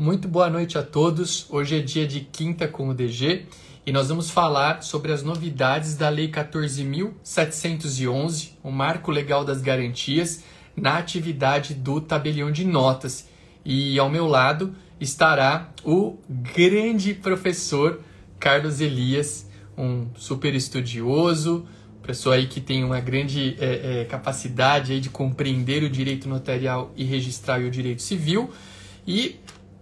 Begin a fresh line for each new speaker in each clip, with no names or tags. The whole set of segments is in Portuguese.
Muito boa noite a todos. Hoje é dia de quinta com o DG e nós vamos falar sobre as novidades da Lei 14.711, o Marco Legal das Garantias, na atividade do tabelião de notas. E ao meu lado estará o grande professor Carlos Elias, um super estudioso, pessoa aí que tem uma grande é, é, capacidade aí de compreender o direito notarial e registral e o direito civil. E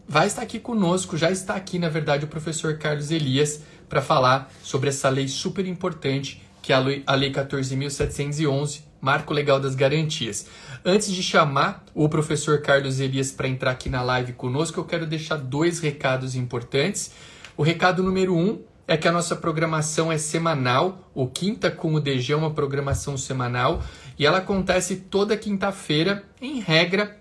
vai estar aqui conosco, já está aqui, na verdade, o professor Carlos Elias para falar sobre essa lei super importante, que é a Lei, a lei 14.711, Marco Legal das Garantias. Antes de chamar o professor Carlos Elias para entrar aqui na live conosco, eu quero deixar dois recados importantes. O recado número um é que a nossa programação é semanal, o Quinta com o DG é uma programação semanal, e ela acontece toda quinta-feira, em regra,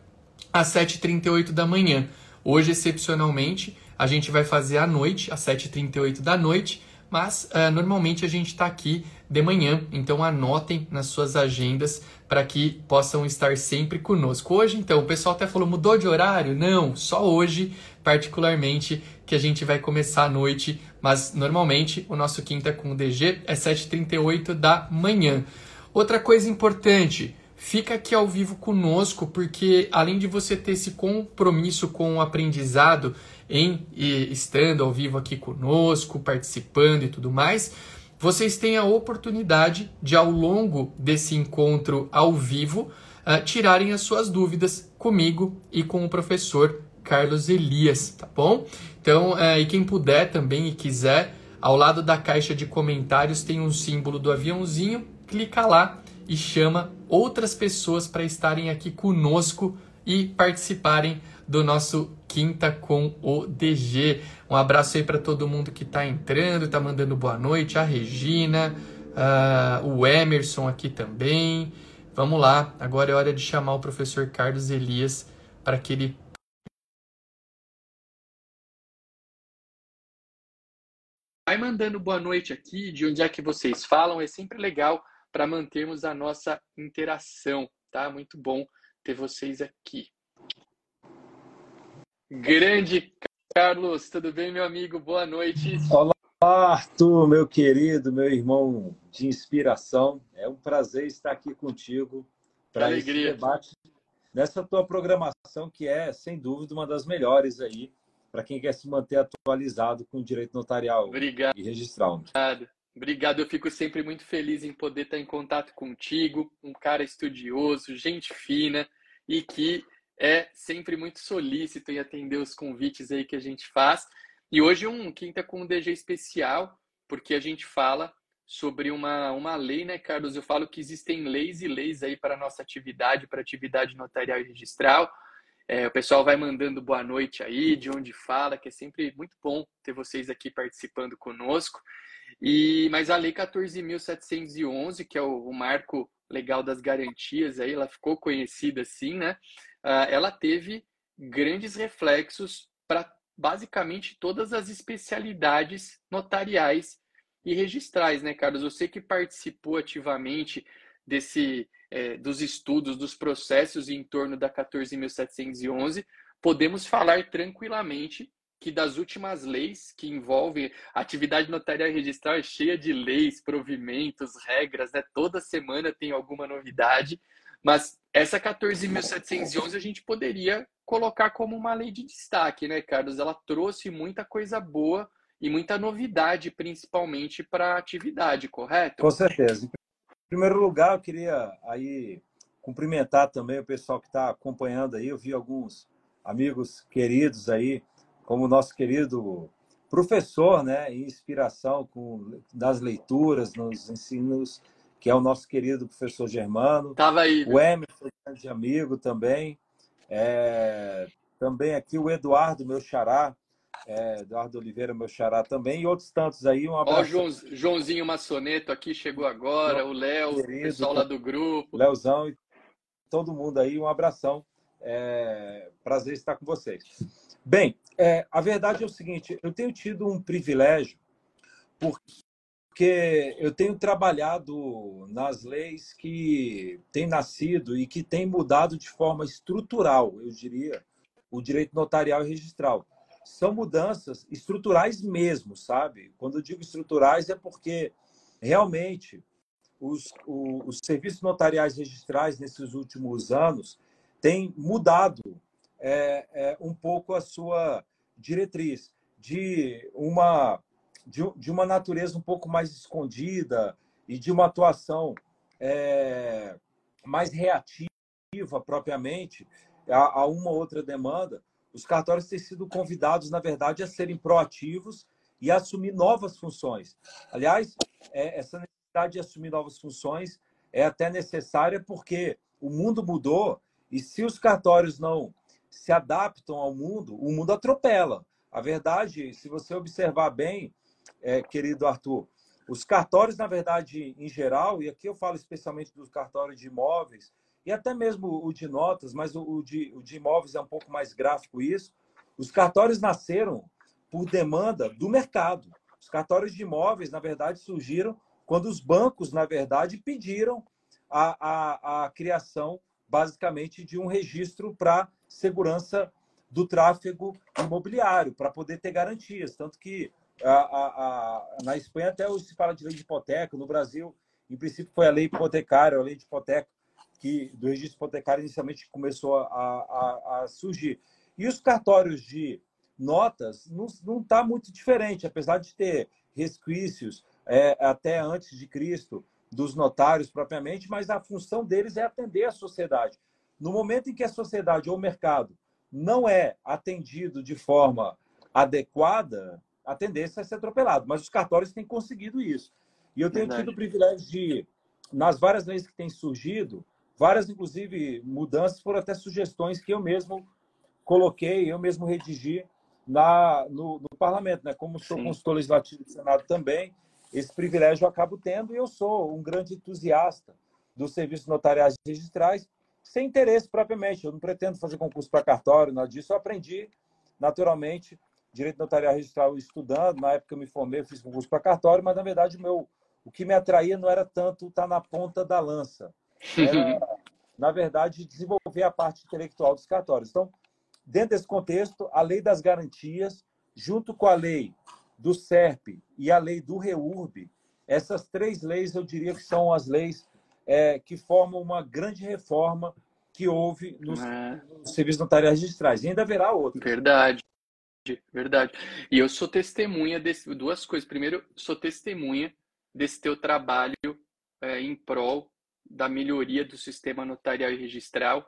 às 7h38 da manhã. Hoje, excepcionalmente, a gente vai fazer à noite, às 7h38 da noite, mas uh, normalmente a gente está aqui de manhã, então anotem nas suas agendas para que possam estar sempre conosco. Hoje, então, o pessoal até falou, mudou de horário? Não, só hoje, particularmente, que a gente vai começar à noite, mas normalmente o nosso quinta com o DG é 7h38 da manhã. Outra coisa importante, fica aqui ao vivo conosco, porque além de você ter esse compromisso com o aprendizado em estando ao vivo aqui conosco, participando e tudo mais, vocês têm a oportunidade de, ao longo desse encontro ao vivo, uh, tirarem as suas dúvidas comigo e com o professor Carlos Elias, tá bom? Então, uh, e quem puder também e quiser, ao lado da caixa de comentários tem um símbolo do aviãozinho, clica lá e chama outras pessoas para estarem aqui conosco e participarem do nosso Quinta com o DG. Um abraço aí para todo mundo que está entrando, está mandando boa noite, a Regina, uh, o Emerson aqui também. Vamos lá, agora é hora de chamar o professor Carlos Elias para que ele vai mandando boa noite aqui, de onde é que vocês falam, é sempre legal para mantermos a nossa interação, tá? Muito bom ter vocês aqui. Grande Carlos, tudo bem, meu amigo? Boa noite.
Olá, Arthur, meu querido, meu irmão de inspiração. É um prazer estar aqui contigo para esse debate nessa tua programação que é, sem dúvida, uma das melhores aí para quem quer se manter atualizado com o direito notarial
Obrigado.
e registral.
Obrigado. Obrigado, eu fico sempre muito feliz em poder estar em contato contigo, um cara estudioso, gente fina e que é sempre muito solícito em atender os convites aí que a gente faz. E hoje um quinta com um DG especial, porque a gente fala sobre uma, uma lei, né, Carlos? Eu falo que existem leis e leis aí para a nossa atividade, para atividade notarial e registral. É, o pessoal vai mandando boa noite aí, de onde fala, que é sempre muito bom ter vocês aqui participando conosco. E mas a lei 14.711, que é o, o, marco legal das garantias, aí ela ficou conhecida assim, né? Uh, ela teve grandes reflexos para basicamente todas as especialidades notariais e registrais, né, Carlos? Você que participou ativamente desse é, dos estudos, dos processos em torno da 14.711, podemos falar tranquilamente que das últimas leis que envolvem atividade notarial registral é cheia de leis, provimentos, regras, né? Toda semana tem alguma novidade, mas essa 14.711 a gente poderia colocar como uma lei de destaque, né, Carlos? Ela trouxe muita coisa boa e muita novidade, principalmente para a atividade, correto?
Com certeza. Em primeiro lugar, eu queria aí cumprimentar também o pessoal que está acompanhando aí. Eu vi alguns amigos queridos aí como nosso querido professor, né, inspiração com, das leituras, nos ensinos, que é o nosso querido professor Germano.
Tava aí.
O Emerson, grande amigo também. É, também aqui o Eduardo, meu xará, é, Eduardo Oliveira, meu xará também, e outros tantos aí. Um abraço.
Ó, João, Joãozinho Massoneto aqui chegou agora, o Léo, o pessoal lá do grupo.
Léozão e todo mundo aí, um abração. É, prazer estar com vocês. Bem, é, a verdade é o seguinte: eu tenho tido um privilégio, porque eu tenho trabalhado nas leis que têm nascido e que têm mudado de forma estrutural, eu diria, o direito notarial e registral. São mudanças estruturais mesmo, sabe? Quando eu digo estruturais é porque realmente os, os serviços notariais registrais nesses últimos anos têm mudado é, é, um pouco a sua diretriz de uma, de, de, uma natureza um pouco mais escondida e de uma atuação é, mais reativa propriamente a, a uma outra demanda, os cartórios têm sido convidados, na verdade, a serem proativos e a assumir novas funções. Aliás, é, essa necessidade de assumir novas funções é até necessária porque o mundo mudou e se os cartórios não se adaptam ao mundo, o mundo atropela. A verdade, se você observar bem, é, querido Arthur, os cartórios, na verdade, em geral, e aqui eu falo especialmente dos cartórios de imóveis, e até mesmo o de notas, mas o de, o de imóveis é um pouco mais gráfico isso, os cartórios nasceram por demanda do mercado. Os cartórios de imóveis, na verdade, surgiram quando os bancos, na verdade, pediram a, a, a criação, basicamente, de um registro para segurança do tráfego imobiliário, para poder ter garantias. Tanto que a, a, na Espanha até hoje se fala de lei de hipoteca, no Brasil, em princípio, foi a lei hipotecária, a lei de hipoteca, que do registro hipotecário inicialmente começou a, a, a surgir. E os cartórios de notas não está muito diferente, apesar de ter resquícios é, até antes de Cristo dos notários propriamente, mas a função deles é atender a sociedade. No momento em que a sociedade ou o mercado não é atendido de forma adequada, a tendência é ser atropelado. Mas os cartórios têm conseguido isso. E eu tenho Verdade. tido o privilégio de, nas várias leis que têm surgido, várias, inclusive, mudanças foram até sugestões que eu mesmo coloquei, eu mesmo redigi na, no, no parlamento. Né? Como sou Sim. consultor legislativo do Senado também, esse privilégio eu acabo tendo e eu sou um grande entusiasta dos serviços notariais registrais, sem interesse propriamente. Eu não pretendo fazer concurso para cartório, nada disso. Eu aprendi, naturalmente, direito notarial registral estudando. Na época eu me formei, eu fiz concurso para cartório, mas, na verdade, o, meu, o que me atraía não era tanto estar na ponta da lança. Era, na verdade, desenvolver a parte intelectual dos cartórios. Então, dentro desse contexto, a lei das garantias, junto com a lei do SERP e a lei do REURB, essas três leis eu diria que são as leis é, que formam uma grande reforma que houve nos, é. notariais registrais. E ainda haverá outra.
Verdade. Verdade. E eu sou testemunha desse duas coisas. Primeiro, sou testemunha desse teu trabalho é, em prol da melhoria do sistema notarial e registral,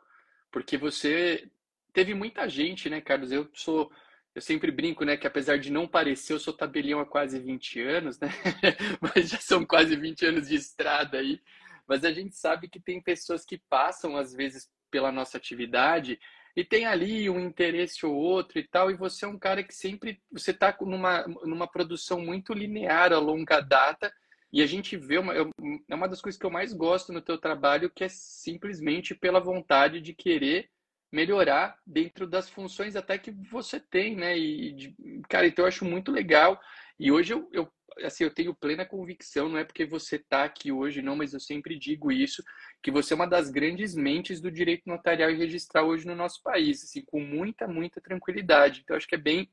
porque você teve muita gente, né, Carlos? Eu sou eu sempre brinco, né, que apesar de não parecer, eu sou tabelião há quase 20 anos, né? Mas já são quase 20 anos de estrada aí. Mas a gente sabe que tem pessoas que passam, às vezes, pela nossa atividade e tem ali um interesse ou outro e tal, e você é um cara que sempre, você está numa, numa produção muito linear a longa data, e a gente vê, uma, é uma das coisas que eu mais gosto no teu trabalho, que é simplesmente pela vontade de querer melhorar dentro das funções até que você tem, né? E, cara, então eu acho muito legal. E hoje eu, eu, assim, eu tenho plena convicção, não é porque você está aqui hoje, não, mas eu sempre digo isso, que você é uma das grandes mentes do direito notarial e registral hoje no nosso país, assim, com muita, muita tranquilidade. Então, acho que é bem,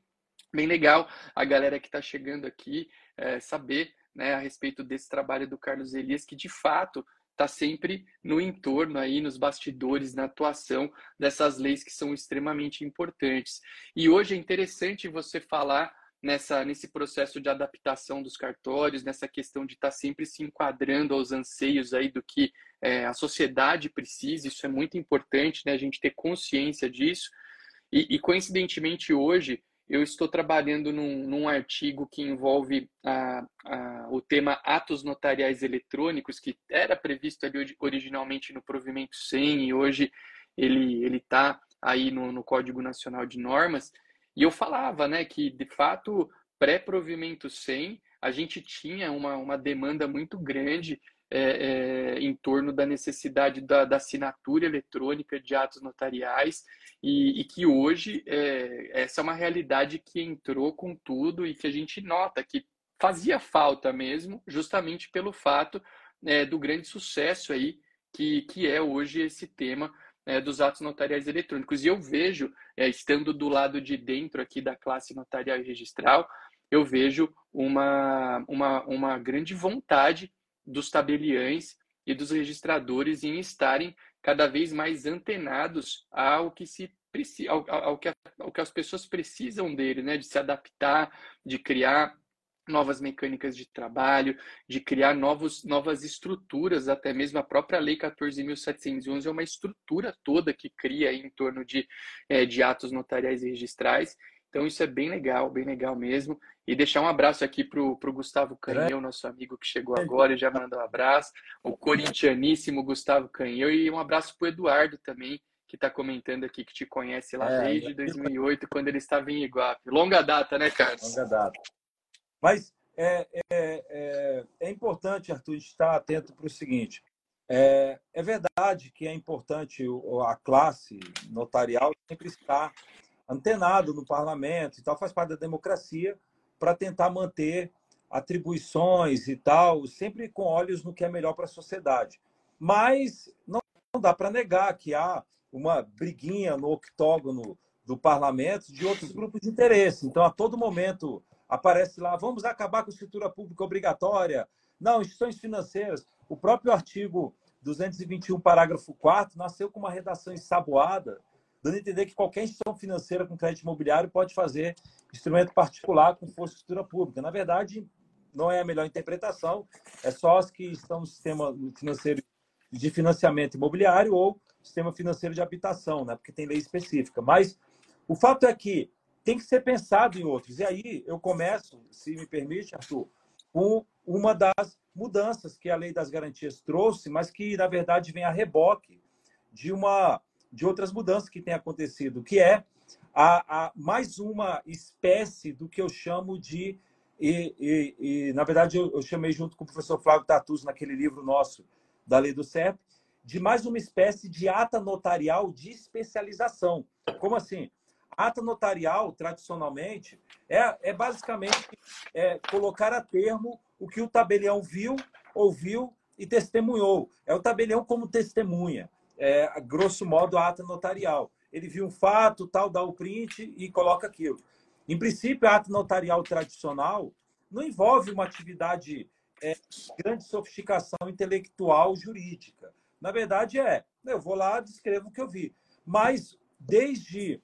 bem legal a galera que está chegando aqui é, saber né, a respeito desse trabalho do Carlos Elias, que de fato está sempre no entorno aí, nos bastidores, na atuação dessas leis que são extremamente importantes. E hoje é interessante você falar nessa nesse processo de adaptação dos cartórios, nessa questão de estar tá sempre se enquadrando aos anseios aí do que é, a sociedade precisa. Isso é muito importante, né? A gente ter consciência disso. E, e coincidentemente hoje eu estou trabalhando num, num artigo que envolve a, a, o tema atos notariais eletrônicos, que era previsto ali originalmente no provimento 100 e hoje ele está aí no, no Código Nacional de Normas. E eu falava né, que, de fato, pré-provimento 100, a gente tinha uma, uma demanda muito grande é, é, em torno da necessidade da, da, assinatura eletrônica de atos notariais e, e que hoje é, essa é uma realidade que entrou com tudo e que a gente nota que fazia falta mesmo, justamente pelo fato do grande sucesso aí que, que é hoje esse tema é, dos atos notariais eletrônicos. E eu vejo, é, estando do lado de dentro aqui da classe notarial e registral, eu vejo uma, uma, uma grande vontade dos tabeliães e dos registradores em estarem cada vez mais antenados ao que se ao, ao, que, ao que as pessoas precisam dele, né? De se adaptar, de criar novas mecânicas de trabalho, de criar novos, novas estruturas, até mesmo a própria Lei 14.711 é uma estrutura toda que cria em torno de, é, de atos notariais e registrais. Então isso é bem legal, bem legal mesmo. E deixar um abraço aqui para o Gustavo Canheu, nosso amigo que chegou agora e já mandou um abraço. O corintianíssimo Gustavo Canheu e um abraço para o Eduardo também, que está comentando aqui, que te conhece lá é, desde 2008, quando ele estava em Iguape. Longa data, né, Carlos?
Longa data. Mas é, é, é, é importante, Arthur, estar atento para o seguinte. É, é verdade que é importante a classe notarial sempre estar antenado no parlamento e tal, faz parte da democracia, para tentar manter atribuições e tal, sempre com olhos no que é melhor para a sociedade. Mas não, não dá para negar que há uma briguinha no octógono do parlamento de outros grupos de interesse. Então, a todo momento aparece lá, vamos acabar com a escritura pública obrigatória. Não, instituições financeiras. O próprio artigo 221, parágrafo 4, nasceu com uma redação ensaboada, dando a entender que qualquer instituição financeira com crédito imobiliário pode fazer instrumento particular com força de escritura pública. Na verdade, não é a melhor interpretação, é só as que estão no sistema financeiro de financiamento imobiliário ou sistema financeiro de habitação, né? porque tem lei específica. Mas o fato é que tem que ser pensado em outros. E aí eu começo, se me permite, Arthur, com uma das mudanças que a Lei das Garantias trouxe, mas que, na verdade, vem a reboque de uma de outras mudanças que têm acontecido, que é a, a mais uma espécie do que eu chamo de e, e, e na verdade eu, eu, chamei junto com o professor Flávio Tatuso naquele livro nosso da lei do CEP de mais uma espécie de ata notarial de especialização. Como assim? Ata notarial, tradicionalmente, é, é basicamente é, colocar a termo o que o tabelião viu, ouviu e testemunhou. É o tabelião como testemunha é, grosso modo, a ata notarial. Ele viu um fato, tal, dá o print e coloca aquilo. Em princípio, a ata notarial tradicional não envolve uma atividade é, de grande sofisticação intelectual jurídica. Na verdade, é, eu vou lá, descrevo o que eu vi. Mas, desde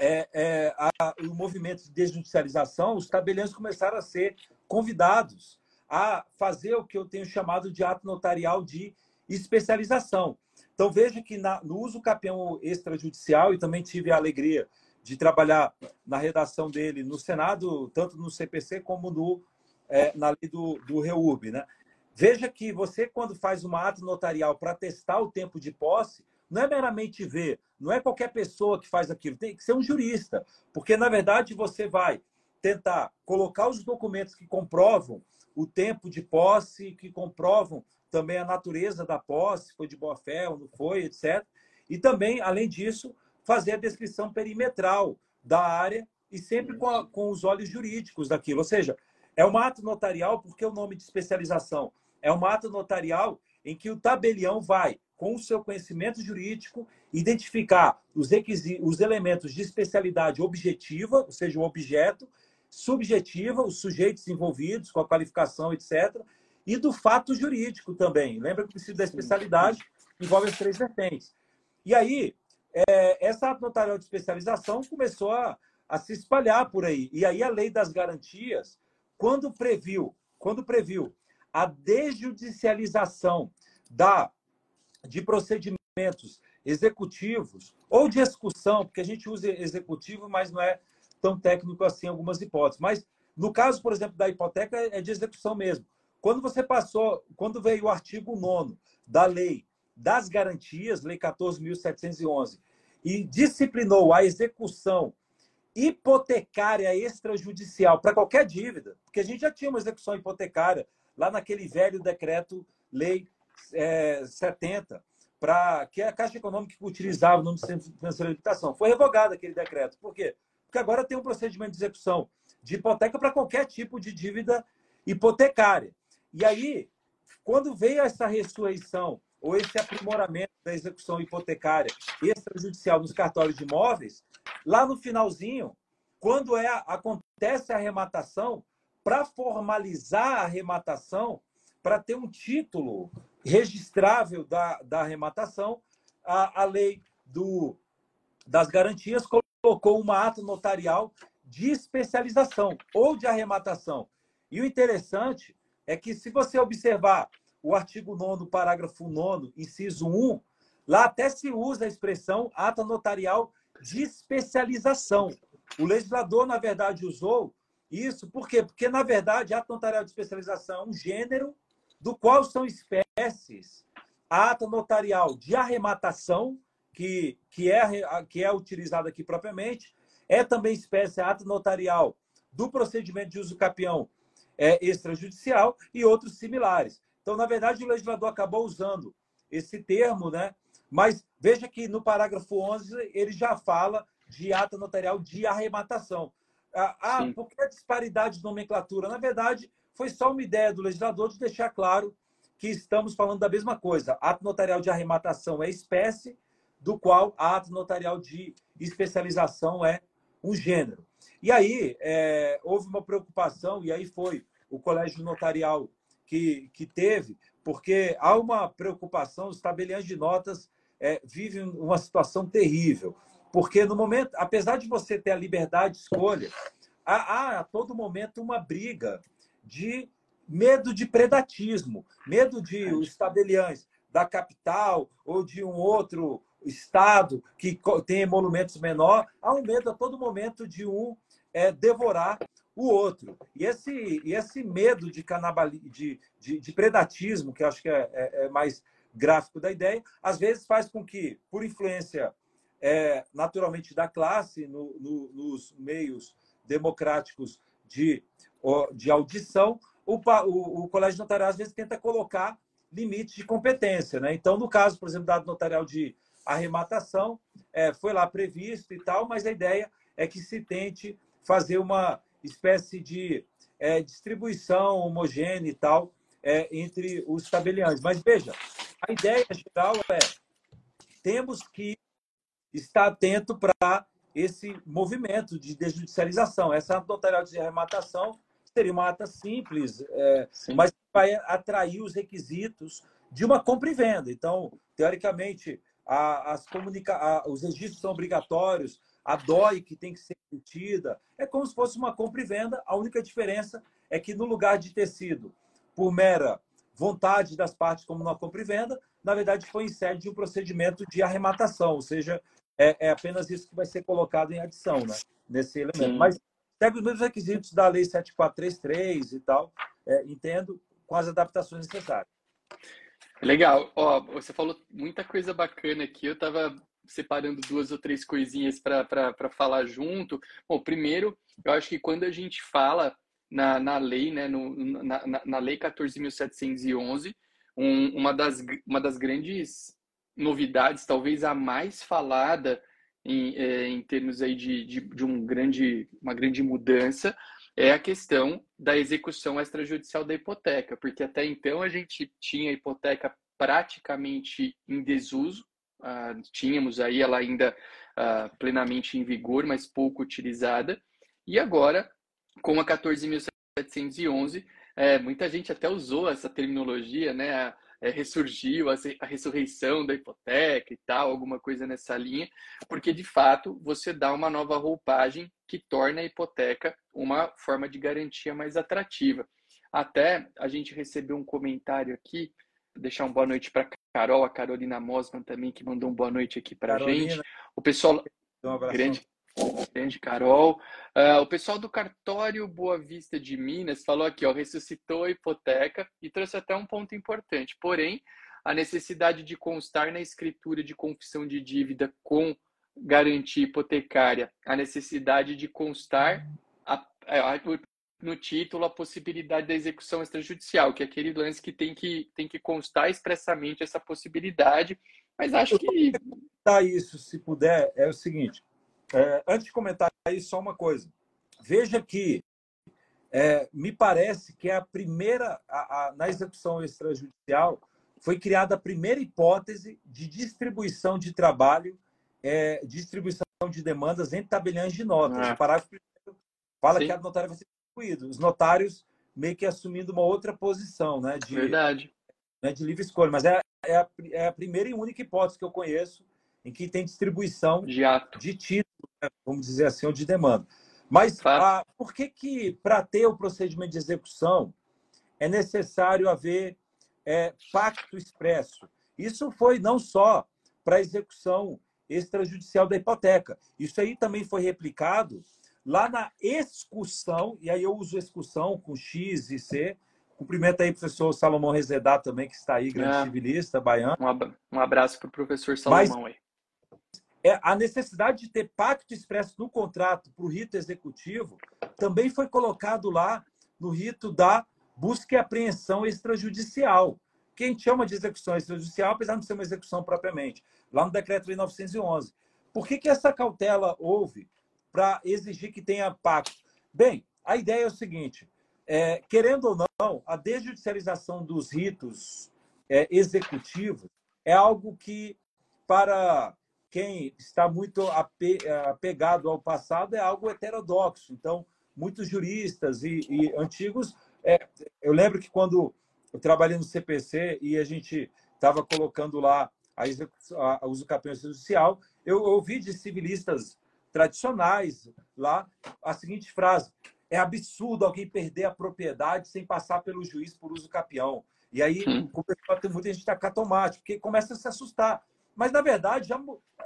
é, é, a, o movimento de desjudicialização, os tabeliões começaram a ser convidados a fazer o que eu tenho chamado de ato notarial de especialização. Então, veja que na, no uso capião extrajudicial, e também tive a alegria de trabalhar na redação dele no Senado, tanto no CPC como no, é, na lei do, do REURB. Né? Veja que você, quando faz uma ata notarial para testar o tempo de posse, não é meramente ver, não é qualquer pessoa que faz aquilo, tem que ser um jurista, porque, na verdade, você vai tentar colocar os documentos que comprovam o tempo de posse, que comprovam também a natureza da posse, foi de boa fé ou não foi, etc. E também, além disso, fazer a descrição perimetral da área e sempre com, a, com os olhos jurídicos daquilo. Ou seja, é um ato notarial, porque o nome de especialização é um ato notarial em que o tabelião vai, com o seu conhecimento jurídico, identificar os, os elementos de especialidade objetiva, ou seja, o objeto, subjetiva, os sujeitos envolvidos com a qualificação, etc., e do fato jurídico também. Lembra que o princípio da especialidade envolve as três vertentes. E aí, é, essa notarial de especialização começou a, a se espalhar por aí. E aí a lei das garantias, quando previu, quando previu a desjudicialização da, de procedimentos executivos ou de execução, porque a gente usa executivo, mas não é tão técnico assim em algumas hipóteses. Mas no caso, por exemplo, da hipoteca, é de execução mesmo. Quando você passou, quando veio o artigo 9 da lei das garantias, lei 14.711, e disciplinou a execução hipotecária extrajudicial para qualquer dívida, porque a gente já tinha uma execução hipotecária lá naquele velho decreto lei é, 70, para que a Caixa Econômica utilizava no Centro Financeiro de Habitação. Foi revogado aquele decreto. Por quê? Porque agora tem um procedimento de execução de hipoteca para qualquer tipo de dívida hipotecária. E aí, quando veio essa ressurreição ou esse aprimoramento da execução hipotecária extrajudicial nos cartórios de imóveis, lá no finalzinho, quando é, acontece a arrematação, para formalizar a arrematação, para ter um título registrável da, da arrematação, a, a lei do, das garantias colocou uma ata notarial de especialização ou de arrematação. E o interessante é que, se você observar o artigo 9, parágrafo 9, inciso 1, lá até se usa a expressão ata notarial de especialização. O legislador, na verdade, usou isso, por quê? Porque, na verdade, ata notarial de especialização é um gênero do qual são espécies a ata notarial de arrematação, que, que, é, que é utilizada aqui propriamente, é também espécie a ata notarial do procedimento de uso capião é, extrajudicial e outros similares. Então, na verdade, o legislador acabou usando esse termo, né? mas veja que no parágrafo 11 ele já fala de ata notarial de arrematação. Ah, ah por que a disparidade de nomenclatura? Na verdade, foi só uma ideia do legislador de deixar claro que estamos falando da mesma coisa. Ato notarial de arrematação é espécie, do qual ato notarial de especialização é um gênero. E aí é, houve uma preocupação, e aí foi o colégio notarial que, que teve, porque há uma preocupação, os tabeliões de notas é, vivem uma situação terrível. Porque no momento, apesar de você ter a liberdade de escolha, há, há a todo momento uma briga de medo de predatismo, medo de os tabeliães da capital ou de um outro estado que tem emolumentos menor, há um medo a todo momento de um é, devorar o outro. E esse, e esse medo de, canabali, de, de, de predatismo, que acho que é, é, é, mais gráfico da ideia, às vezes faz com que, por influência é, naturalmente da classe, no, no, nos meios democráticos de, de audição, o, o, o colégio notarial às vezes tenta colocar limites de competência. Né? Então, no caso, por exemplo, da notarial de arrematação, é, foi lá previsto e tal, mas a ideia é que se tente fazer uma espécie de é, distribuição homogênea e tal é, entre os tabeliães. Mas veja, a ideia geral é temos que estar atento para esse movimento de desjudicialização. Essa notarial de arrematação seria uma ata simples, é, mas vai atrair os requisitos de uma compra e venda. Então, teoricamente, a, as comunica a, os registros são obrigatórios, a DOI que tem que ser emitida. É como se fosse uma compra e venda. A única diferença é que, no lugar de ter sido por mera vontade das partes, como na compra e venda, na verdade foi em sede de um procedimento de arrematação, ou seja, é, é apenas isso que vai ser colocado em adição né, nesse elemento. Sim. Mas segue os mesmos requisitos da Lei 7433 e tal, é, entendo, com as adaptações necessárias.
Legal. Ó, você falou muita coisa bacana aqui. Eu estava separando duas ou três coisinhas para falar junto. Bom, primeiro, eu acho que quando a gente fala na, na lei, né, no, na, na, na lei 14.711, um, uma, das, uma das grandes novidades, talvez a mais falada em, é, em termos aí de, de, de um grande, uma grande mudança, é a questão da execução extrajudicial da hipoteca, porque até então a gente tinha a hipoteca praticamente em desuso, tínhamos aí ela ainda plenamente em vigor, mas pouco utilizada, e agora, com a 14.711, é, muita gente até usou essa terminologia, né? A, é, ressurgiu a, ressurreição da hipoteca e tal, alguma coisa nessa linha, porque de fato você dá uma nova roupagem que torna a hipoteca uma forma de garantia mais atrativa. Até a gente recebeu um comentário aqui, vou deixar uma boa noite para Carol, a Carolina Mosman também, que mandou uma boa noite aqui para a gente. O pessoal. Um grande, grande Carol. Uh, o pessoal do cartório Boa Vista de Minas falou aqui, ó, ressuscitou a hipoteca e trouxe até um ponto importante. Porém, a necessidade de constar na escritura de confissão de dívida com garantia hipotecária, a necessidade de constar a, a, no título a possibilidade da execução extrajudicial, que é aquele lance que tem que, tem que constar expressamente essa possibilidade. Mas acho que.
Tá isso, se puder, é o seguinte: é, antes de comentar aí, só uma coisa. Veja que é, me parece que é a primeira, a, a, na execução extrajudicial, foi criada a primeira hipótese de distribuição de trabalho, é, distribuição de demandas em tabeliões de notas. Ah. O parágrafo primeiro fala Sim. que a notária vai ser distribuída. Os notários meio que assumindo uma outra posição, né?
De, Verdade.
Né, de livre escolha. Mas é, é, a, é a primeira e única hipótese que eu conheço em que tem distribuição
de, ato.
de título? Vamos dizer assim, ou de demanda. Mas a, por que, que para ter o procedimento de execução, é necessário haver é, pacto expresso? Isso foi não só para a execução extrajudicial da hipoteca. Isso aí também foi replicado lá na excursão, e aí eu uso excursão com X e C. Cumprimento aí o professor Salomão Rezedá também, que está aí, grande é. civilista, baiano.
Um abraço para o professor Salomão Mas, aí.
É, a necessidade de ter pacto expresso no contrato para o rito executivo também foi colocado lá no rito da busca e apreensão extrajudicial, que a gente chama de execução extrajudicial, apesar de não ser uma execução propriamente, lá no decreto de 911. Por que, que essa cautela houve para exigir que tenha pacto? Bem, a ideia é o seguinte: é, querendo ou não, a desjudicialização dos ritos é, executivos é algo que, para quem está muito apegado ao passado, é algo heterodoxo. Então, muitos juristas e, e antigos. É, eu lembro que quando eu trabalhei no CPC e a gente estava colocando lá a, a, a uso campeão judicial, eu ouvi de civilistas tradicionais lá a seguinte frase: é absurdo alguém perder a propriedade sem passar pelo juiz por uso capião. E aí hum. a ter muita gente tacar tomate, porque começa a se assustar. Mas, na verdade, já,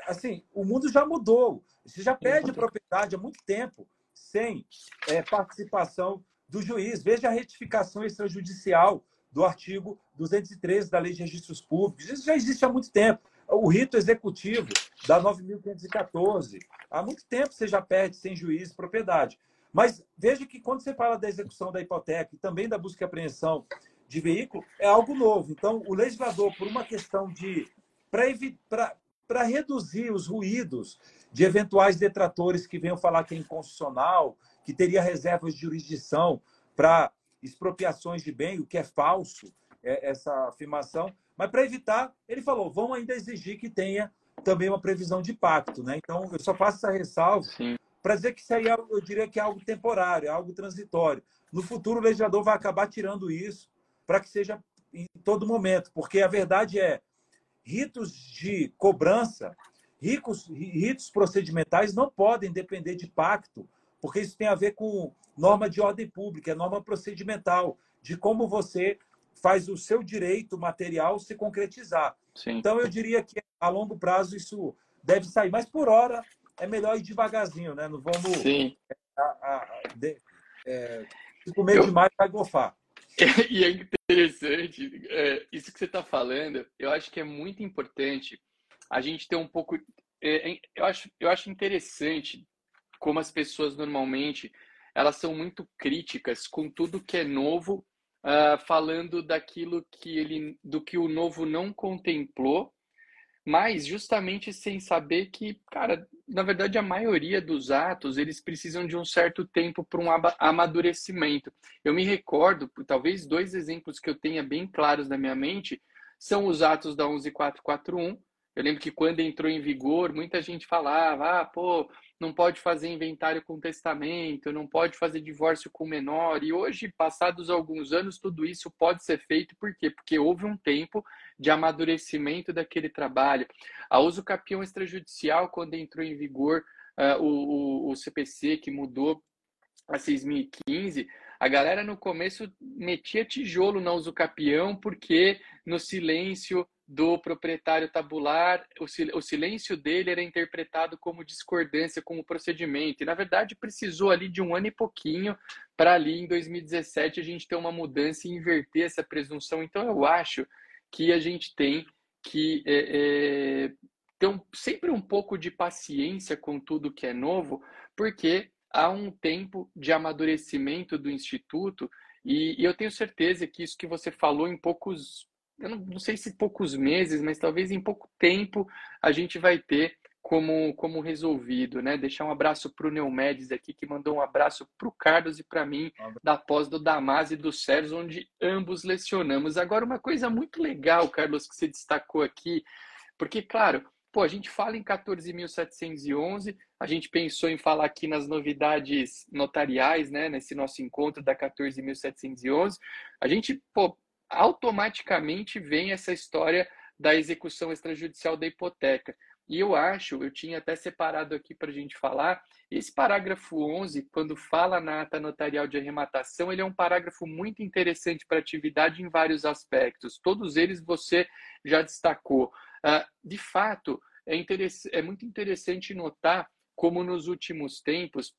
assim, o mundo já mudou. Você já perde propriedade há muito tempo sem é, participação do juiz. Veja a retificação extrajudicial do artigo 213 da Lei de Registros Públicos. Isso já existe há muito tempo. O rito executivo da 9.514. Há muito tempo você já perde sem juiz propriedade. Mas veja que quando você fala da execução da hipoteca e também da busca e apreensão de veículo, é algo novo. Então, o legislador, por uma questão de. Para reduzir os ruídos de eventuais detratores que venham falar que é inconstitucional, que teria reservas de jurisdição para expropriações de bem, o que é falso, é, essa afirmação. Mas para evitar, ele falou, vão ainda exigir que tenha também uma previsão de pacto. Né? Então, eu só faço essa ressalva para dizer que isso aí é, eu diria que é algo temporário, é algo transitório. No futuro, o legislador vai acabar tirando isso para que seja em todo momento, porque a verdade é, ritos de cobrança Ricos, ritos procedimentais não podem depender de pacto, porque isso tem a ver com norma de ordem pública, é norma procedimental, de como você faz o seu direito material se concretizar. Sim. Então, eu diria que a longo prazo isso deve sair, mas por hora é melhor ir devagarzinho, né? Não vamos.
Sim.
A, a, de, é, se comer eu... demais, vai gofar.
E é interessante, é, isso que você está falando, eu acho que é muito importante a gente ter um pouco. É, é, eu, acho, eu acho interessante como as pessoas normalmente elas são muito críticas com tudo que é novo, uh, falando daquilo que ele, do que o novo não contemplou, mas justamente sem saber que, cara, na verdade a maioria dos atos eles precisam de um certo tempo para um amadurecimento. Eu me recordo, talvez dois exemplos que eu tenha bem claros na minha mente são os atos da 11441 eu lembro que quando entrou em vigor, muita gente falava: ah, pô, não pode fazer inventário com testamento, não pode fazer divórcio com menor. E hoje, passados alguns anos, tudo isso pode ser feito, por quê? Porque houve um tempo de amadurecimento daquele trabalho. A uso capião extrajudicial, quando entrou em vigor uh, o, o, CPC, que mudou a 6.015, a galera no começo metia tijolo na uso capião, porque no silêncio do proprietário tabular, o silêncio dele era interpretado como discordância com o procedimento. E, na verdade, precisou ali de um ano e pouquinho para ali, em 2017, a gente ter uma mudança e inverter essa presunção. Então, eu acho que a gente tem que é, é, ter um, sempre um pouco de paciência com tudo que é novo, porque há um tempo de amadurecimento do Instituto e, e eu tenho certeza que isso que você falou em poucos eu não, não sei se poucos meses, mas talvez em pouco tempo a gente vai ter como, como resolvido, né? Deixar um abraço para o Neumedes aqui, que mandou um abraço para o Carlos e para mim, da pós do Damas e do Sérgio, onde ambos lecionamos. Agora, uma coisa muito legal, Carlos, que você destacou aqui, porque, claro, pô, a gente fala em 14.711, a gente pensou em falar aqui nas novidades notariais, né, nesse nosso encontro da 14.711, a gente, pô, automaticamente vem essa história da execução extrajudicial da hipoteca. E eu acho, eu tinha até separado aqui para a gente falar, esse parágrafo 11, quando fala na ata notarial de arrematação, ele é um parágrafo muito interessante para atividade em vários aspectos. Todos eles você já destacou. Uh, de fato, é, é muito interessante notar como nos últimos tempos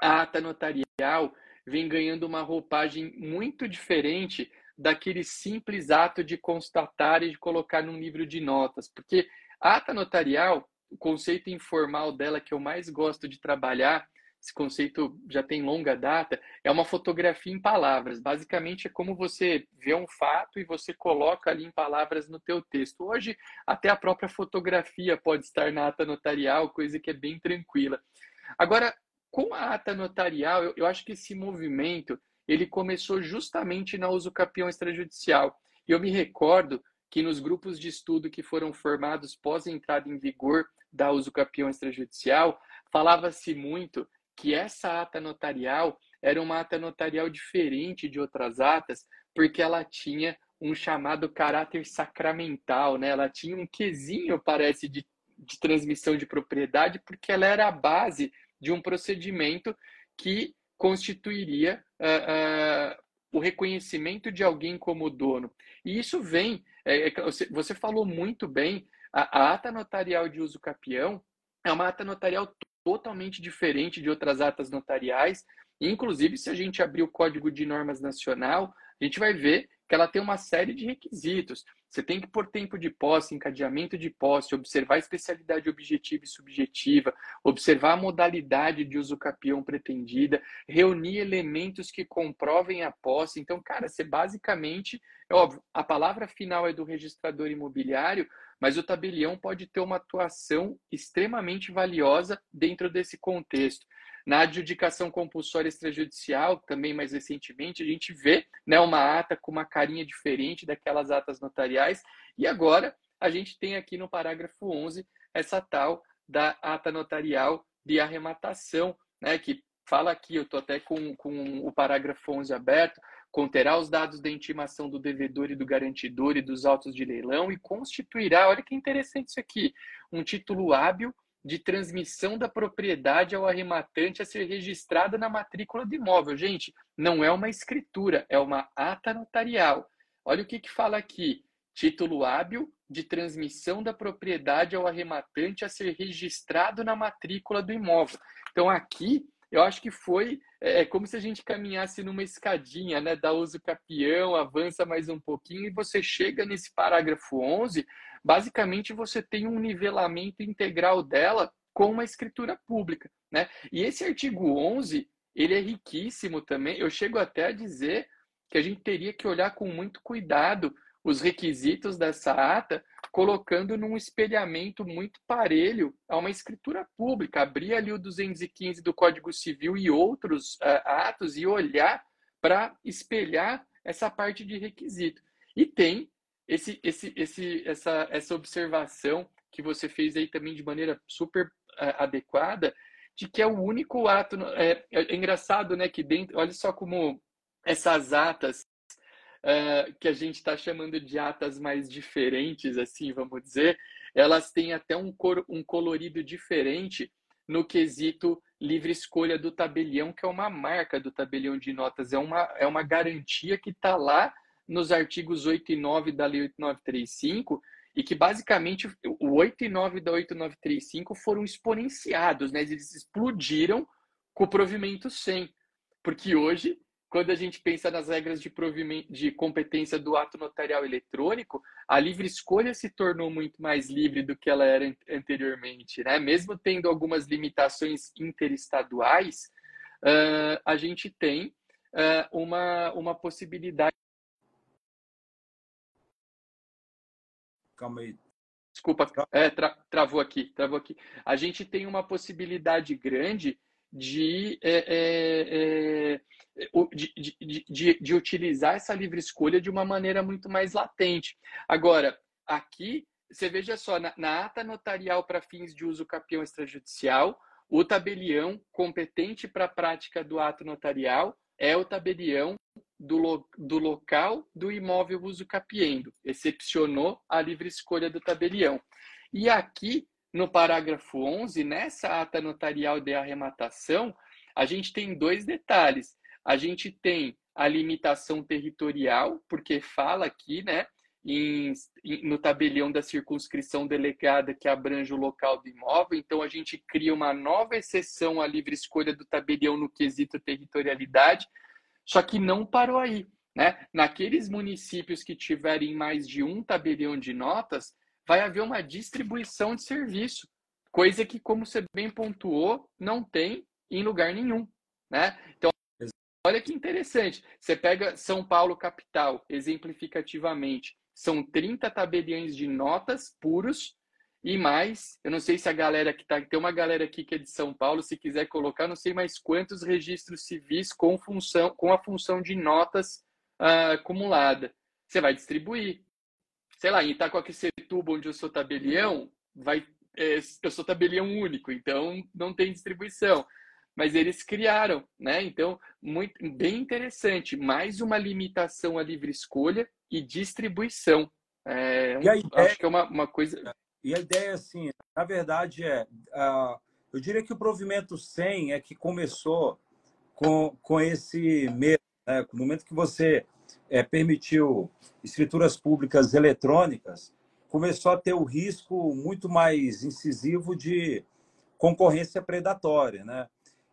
a ata notarial vem ganhando uma roupagem muito diferente daquele simples ato de constatar e de colocar num livro de notas, porque a ata notarial, o conceito informal dela que eu mais gosto de trabalhar, esse conceito já tem longa data, é uma fotografia em palavras. Basicamente é como você vê um fato e você coloca ali em palavras no teu texto. Hoje até a própria fotografia pode estar na ata notarial, coisa que é bem tranquila. Agora, com a ata notarial, eu, eu acho que esse movimento ele começou justamente na uso capião extrajudicial. E eu me recordo que nos grupos de estudo que foram formados pós entrada em vigor da uso capião extrajudicial, falava-se muito que essa ata notarial era uma ata notarial diferente de outras atas, porque ela tinha um chamado caráter sacramental, né? Ela tinha um quesinho, parece, de, de transmissão de propriedade, porque ela era a base de um procedimento que constituiria uh, uh, o reconhecimento de alguém como dono. E isso vem é, é você falou muito bem, a, a ata notarial de uso capião é uma ata notarial totalmente diferente de outras atas notariais. Inclusive, se a gente abrir o Código de Normas Nacional, a gente vai ver que ela tem uma série de requisitos. Você tem que pôr tempo de posse, encadeamento de posse, observar a especialidade objetiva e subjetiva, observar a modalidade de uso capião pretendida, reunir elementos que comprovem a posse. Então, cara, você basicamente, é óbvio, a palavra final é do registrador imobiliário, mas o tabelião pode ter uma atuação extremamente valiosa dentro desse contexto. Na adjudicação compulsória extrajudicial, também mais recentemente, a gente vê né, uma ata com uma carinha diferente daquelas atas notariais. E agora a gente tem aqui no parágrafo 11 essa tal da ata notarial de arrematação, né, que fala aqui, eu estou até com, com o parágrafo 11 aberto, conterá os dados da intimação do devedor e do garantidor e dos autos de leilão e constituirá, olha que interessante isso aqui, um título hábil de transmissão da propriedade ao arrematante a ser registrada na matrícula do imóvel. Gente, não é uma escritura, é uma ata notarial. Olha o que, que fala aqui: título hábil de transmissão da propriedade ao arrematante a ser registrado na matrícula do imóvel. Então, aqui, eu acho que foi é, é como se a gente caminhasse numa escadinha, né? Dá uso capião, avança mais um pouquinho e você chega nesse parágrafo 11 basicamente você tem um nivelamento integral dela com uma escritura pública, né? E esse artigo 11, ele é riquíssimo também. Eu chego até a dizer que a gente teria que olhar com muito cuidado os requisitos dessa ata, colocando num espelhamento muito parelho a uma escritura pública, abrir ali o 215 do Código Civil e outros uh, atos e olhar para espelhar essa parte de requisito. E tem esse, esse, esse, essa, essa observação que você fez aí também de maneira super uh, adequada, de que é o único ato. É, é, engraçado, né? Que dentro. Olha só como essas atas uh, que a gente está chamando de atas mais diferentes, assim, vamos dizer, elas têm até um, cor, um colorido diferente no quesito livre escolha do tabelião, que é uma marca do tabelião de notas, é uma, é uma garantia que está lá nos artigos 8 e 9 da Lei 8935, e que basicamente o 8 e 9 da 8935 foram exponenciados, né? Eles explodiram com o provimento 100. Porque hoje, quando a gente pensa nas regras de, de competência do ato notarial eletrônico, a livre escolha se tornou muito mais livre do que ela era anteriormente, né? Mesmo tendo algumas limitações interestaduais, uh, a gente tem uh, uma, uma possibilidade
Calma aí.
Desculpa, é, tra travou aqui, travou aqui. A gente tem uma possibilidade grande de, é, é, é de, de, de, de, utilizar essa livre escolha de uma maneira muito mais latente. Agora, aqui, você veja só, na, na ata notarial para fins de uso capião extrajudicial, o tabelião competente para a prática do ato notarial é o tabelião do, lo, do local do imóvel uso capiendo. Excepcionou a livre escolha do tabelião. E aqui, no parágrafo 11, nessa ata notarial de arrematação, a gente tem dois detalhes. A gente tem a limitação territorial, porque fala aqui, né, em, no tabelião da circunscrição delegada que abrange o local do imóvel. Então, a gente cria uma nova exceção à livre escolha do tabelião no quesito territorialidade, só que não parou aí. Né? Naqueles municípios que tiverem mais de um tabelião de notas, vai haver uma distribuição de serviço, coisa que, como você bem pontuou, não tem em lugar nenhum. Né? Então, olha que interessante. Você pega São Paulo capital, exemplificativamente, são 30 tabeliões de notas puros e mais, eu não sei se a galera que tá, tem uma galera aqui que é de São Paulo, se quiser colocar, não sei mais quantos registros civis com função, com a função de notas uh, acumulada. Você vai distribuir sei lá, em Itacoaquecetuba, onde eu sou tabelião, vai, é, eu sou tabelião único, então não tem distribuição. Mas eles criaram, né? Então, muito, bem interessante. Mais uma limitação à livre escolha e distribuição. É, ideia, acho que é uma, uma coisa.
E a ideia, assim, na verdade, é. Uh, eu diria que o provimento 100 é que começou com, com esse medo. Né? No momento que você é, permitiu escrituras públicas eletrônicas, começou a ter o risco muito mais incisivo de concorrência predatória, né?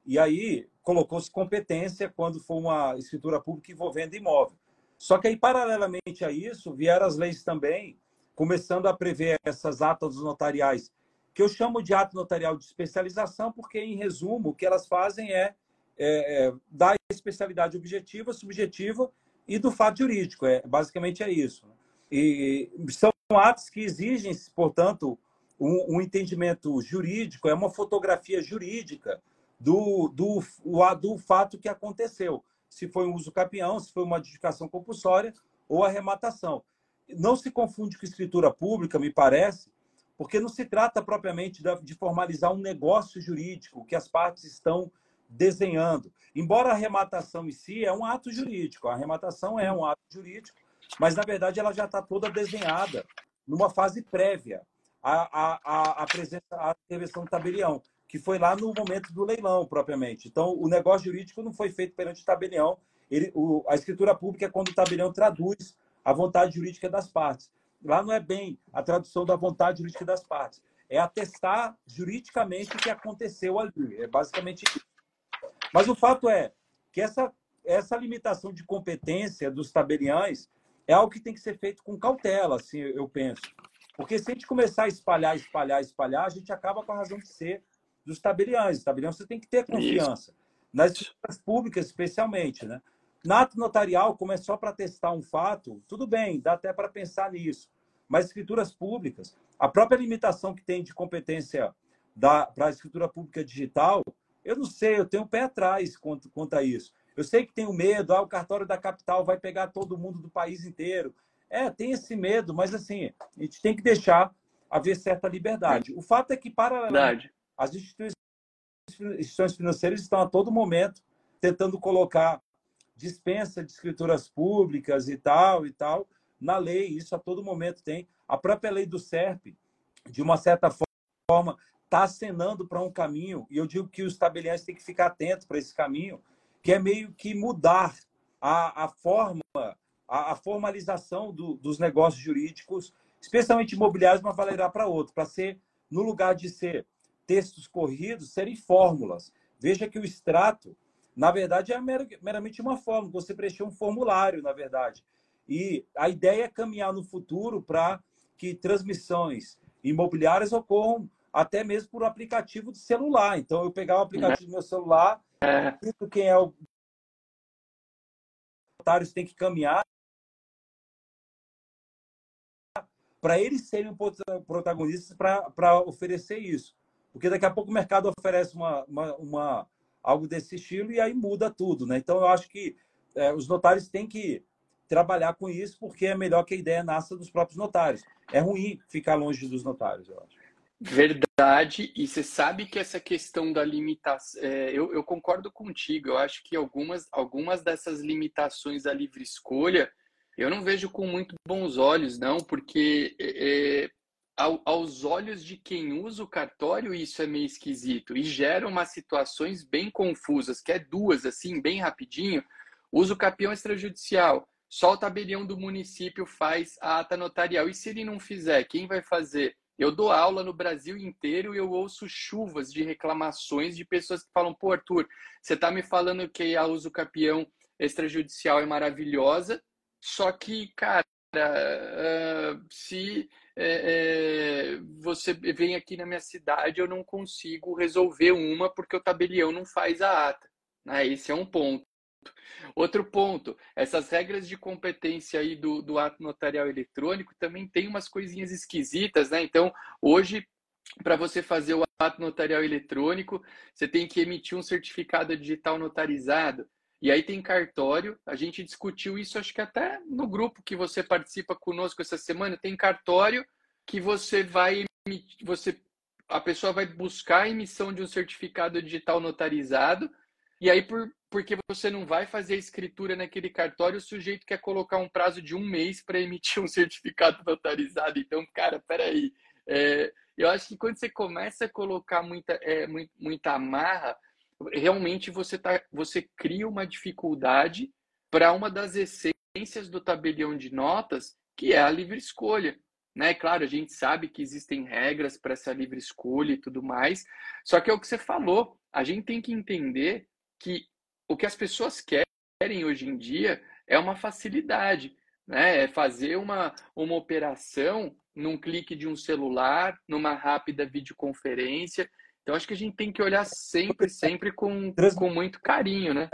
E aí colocou-se competência quando for uma escritura pública envolvendo imóvel. Só que aí, paralelamente a isso, vieram as leis também, começando a prever essas atas notariais, que eu chamo de ato notarial de especialização, porque, em resumo, o que elas fazem é, é, é dar especialidade objetiva, subjetiva e do fato jurídico. É, basicamente é isso. E são atos que exigem, portanto, um, um entendimento jurídico, é uma fotografia jurídica do, do, do fato que aconteceu. Se foi um uso capião, se foi uma adjudicação compulsória ou arrematação. Não se confunde com escritura pública, me parece, porque não se trata propriamente de formalizar um negócio jurídico que as partes estão desenhando. Embora a arrematação em si é um ato jurídico, a arrematação é um ato jurídico, mas na verdade ela já está toda desenhada numa fase prévia à, à, à presença, à intervenção do tabelião, que foi lá no momento do leilão propriamente. Então, o negócio jurídico não foi feito perante o tabelião. Ele, o, a escritura pública é quando o tabelião traduz a vontade jurídica das partes. Lá não é bem a tradução da vontade jurídica das partes. É atestar juridicamente o que aconteceu ali. É basicamente isso. Mas o fato é que essa, essa limitação de competência dos tabeliães é algo que tem que ser feito com cautela, assim, eu penso. Porque se a gente começar a espalhar, espalhar, espalhar, a gente acaba com a razão de ser dos tabeliães. Os tabeliães você tem que ter confiança. Isso. Nas escrituras públicas, especialmente, né? Na ato notarial, como é só para testar um fato, tudo bem, dá até para pensar nisso. Mas escrituras públicas, a própria limitação que tem de competência para a escritura pública digital, eu não sei, eu tenho um pé atrás contra, contra isso. Eu sei que tenho medo, ah, o cartório da capital vai pegar todo mundo do país inteiro. É, tem esse medo, mas assim, a gente tem que deixar haver certa liberdade. O fato é que, paralelamente, as instituições, financeiras estão a todo momento tentando colocar dispensa de escrituras públicas e tal e tal na lei. Isso a todo momento tem. A própria lei do SERP, de uma certa forma, está acenando para um caminho, e eu digo que os tabeliães têm que ficar atentos para esse caminho, que é meio que mudar a, a forma, a, a formalização do, dos negócios jurídicos, especialmente imobiliários, mas valerá para outro, para ser, no lugar de ser textos corridos, serem fórmulas. Veja que o extrato, na verdade, é meramente uma fórmula, você preencheu um formulário, na verdade. E a ideia é caminhar no futuro para que transmissões imobiliárias ocorram até mesmo por aplicativo de celular. Então, eu pegar o aplicativo do meu celular, é. quem é o otários tem que caminhar para eles serem protagonistas para oferecer isso. Porque daqui a pouco o mercado oferece uma, uma, uma, algo desse estilo e aí muda tudo. Né? Então, eu acho que é, os notários têm que trabalhar com isso, porque é melhor que a ideia nasça dos próprios notários. É ruim ficar longe dos notários, eu acho.
Verdade, e você sabe que essa questão da limitação, é, eu, eu, concordo contigo, eu acho que algumas, algumas dessas limitações à livre escolha eu não vejo com muito bons olhos, não, porque é, é ao, aos olhos de quem usa o cartório isso é meio esquisito e gera umas situações bem confusas, que é duas, assim, bem rapidinho. Usa o capião extrajudicial, só o tabelião do município faz a ata notarial. E se ele não fizer, quem vai fazer? Eu dou aula no Brasil inteiro e eu ouço chuvas de reclamações de pessoas que falam: pô, Arthur, você está me falando que a uso capião extrajudicial é maravilhosa, só que, cara, uh, se é, é, você vem aqui na minha cidade, eu não consigo resolver uma porque o tabelião não faz a ata. Né? Esse é um ponto. Outro ponto, essas regras de competência aí do, do ato notarial eletrônico também tem umas coisinhas esquisitas, né? Então, hoje, para você fazer o ato notarial eletrônico, você tem que emitir um certificado digital notarizado. E aí tem cartório, a gente discutiu isso, acho que até no grupo que você participa conosco essa semana, tem cartório que você vai você a pessoa vai buscar a emissão de um certificado digital notarizado, e aí por porque você não vai fazer a escritura naquele cartório, o sujeito quer colocar um prazo de um mês para emitir um certificado notarizado. Então, cara, peraí. É, eu acho que quando você começa a colocar muita, é, muita amarra, realmente você, tá, você cria uma dificuldade para uma das essências do tabelião de notas, que é a livre escolha. Né? Claro, a gente sabe que existem regras para essa livre escolha e tudo mais, só que é o que você falou, a gente tem que entender que o que as pessoas querem hoje em dia é uma facilidade, né? É fazer uma, uma operação num clique de um celular, numa rápida videoconferência. Então, acho que a gente tem que olhar sempre, sempre com, com muito carinho, né?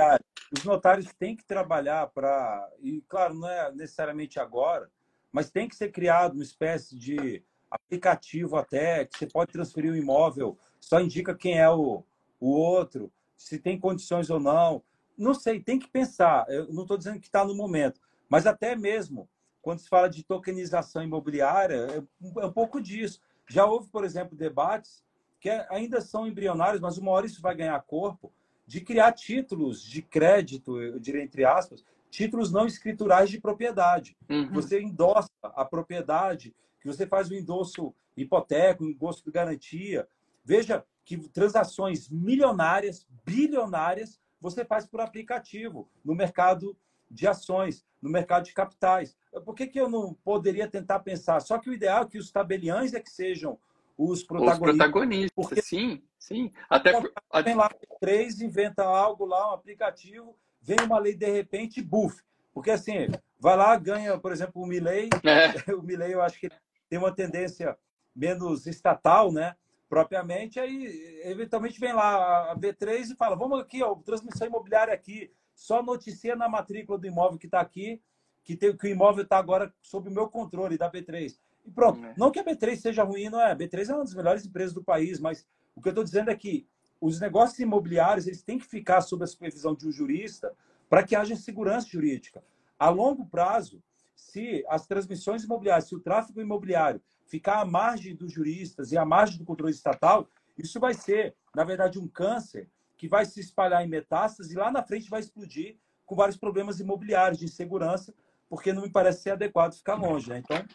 Os notários têm que trabalhar para. E, claro, não é necessariamente agora, mas tem que ser criado uma espécie de aplicativo até, que você pode transferir o imóvel, só indica quem é o, o outro se tem condições ou não. Não sei, tem que pensar. Eu não estou dizendo que está no momento, mas até mesmo quando se fala de tokenização imobiliária, é um é pouco disso. Já houve, por exemplo, debates que ainda são embrionários, mas uma hora isso vai ganhar corpo, de criar títulos de crédito, eu diria entre aspas, títulos não escriturais de propriedade. Uhum. Você endossa a propriedade, que você faz o endosso hipoteca, o endosso de garantia. Veja que transações milionárias, bilionárias, você faz por aplicativo no mercado de ações, no mercado de capitais. Por que, que eu não poderia tentar pensar? Só que o ideal é que os tabeliães é que sejam os protagonistas. Os
protagonistas, porque sim, sim. Até
por... Vem lá três, inventa algo lá, um aplicativo, vem uma lei de repente, buf. Porque assim, vai lá, ganha, por exemplo, o Milley. É. O Milley, eu acho que tem uma tendência menos estatal, né? propriamente, aí eventualmente vem lá a V3 e fala: vamos aqui, ó, transmissão imobiliária aqui, só noticia na matrícula do imóvel que está aqui, que, tem, que o imóvel está agora sob o meu controle da B3. E pronto. É. Não que a B3 seja ruim, não é. A B3 é uma das melhores empresas do país, mas o que eu estou dizendo é que os negócios imobiliários eles têm que ficar sob a supervisão de um jurista para que haja segurança jurídica. A longo prazo, se as transmissões imobiliárias, se o tráfego imobiliário ficar à margem dos juristas e à margem do controle estatal, isso vai ser, na verdade, um câncer que vai se espalhar em metástases e lá na frente vai explodir com vários problemas imobiliários de insegurança, porque não me parece ser adequado ficar longe. Né? Então,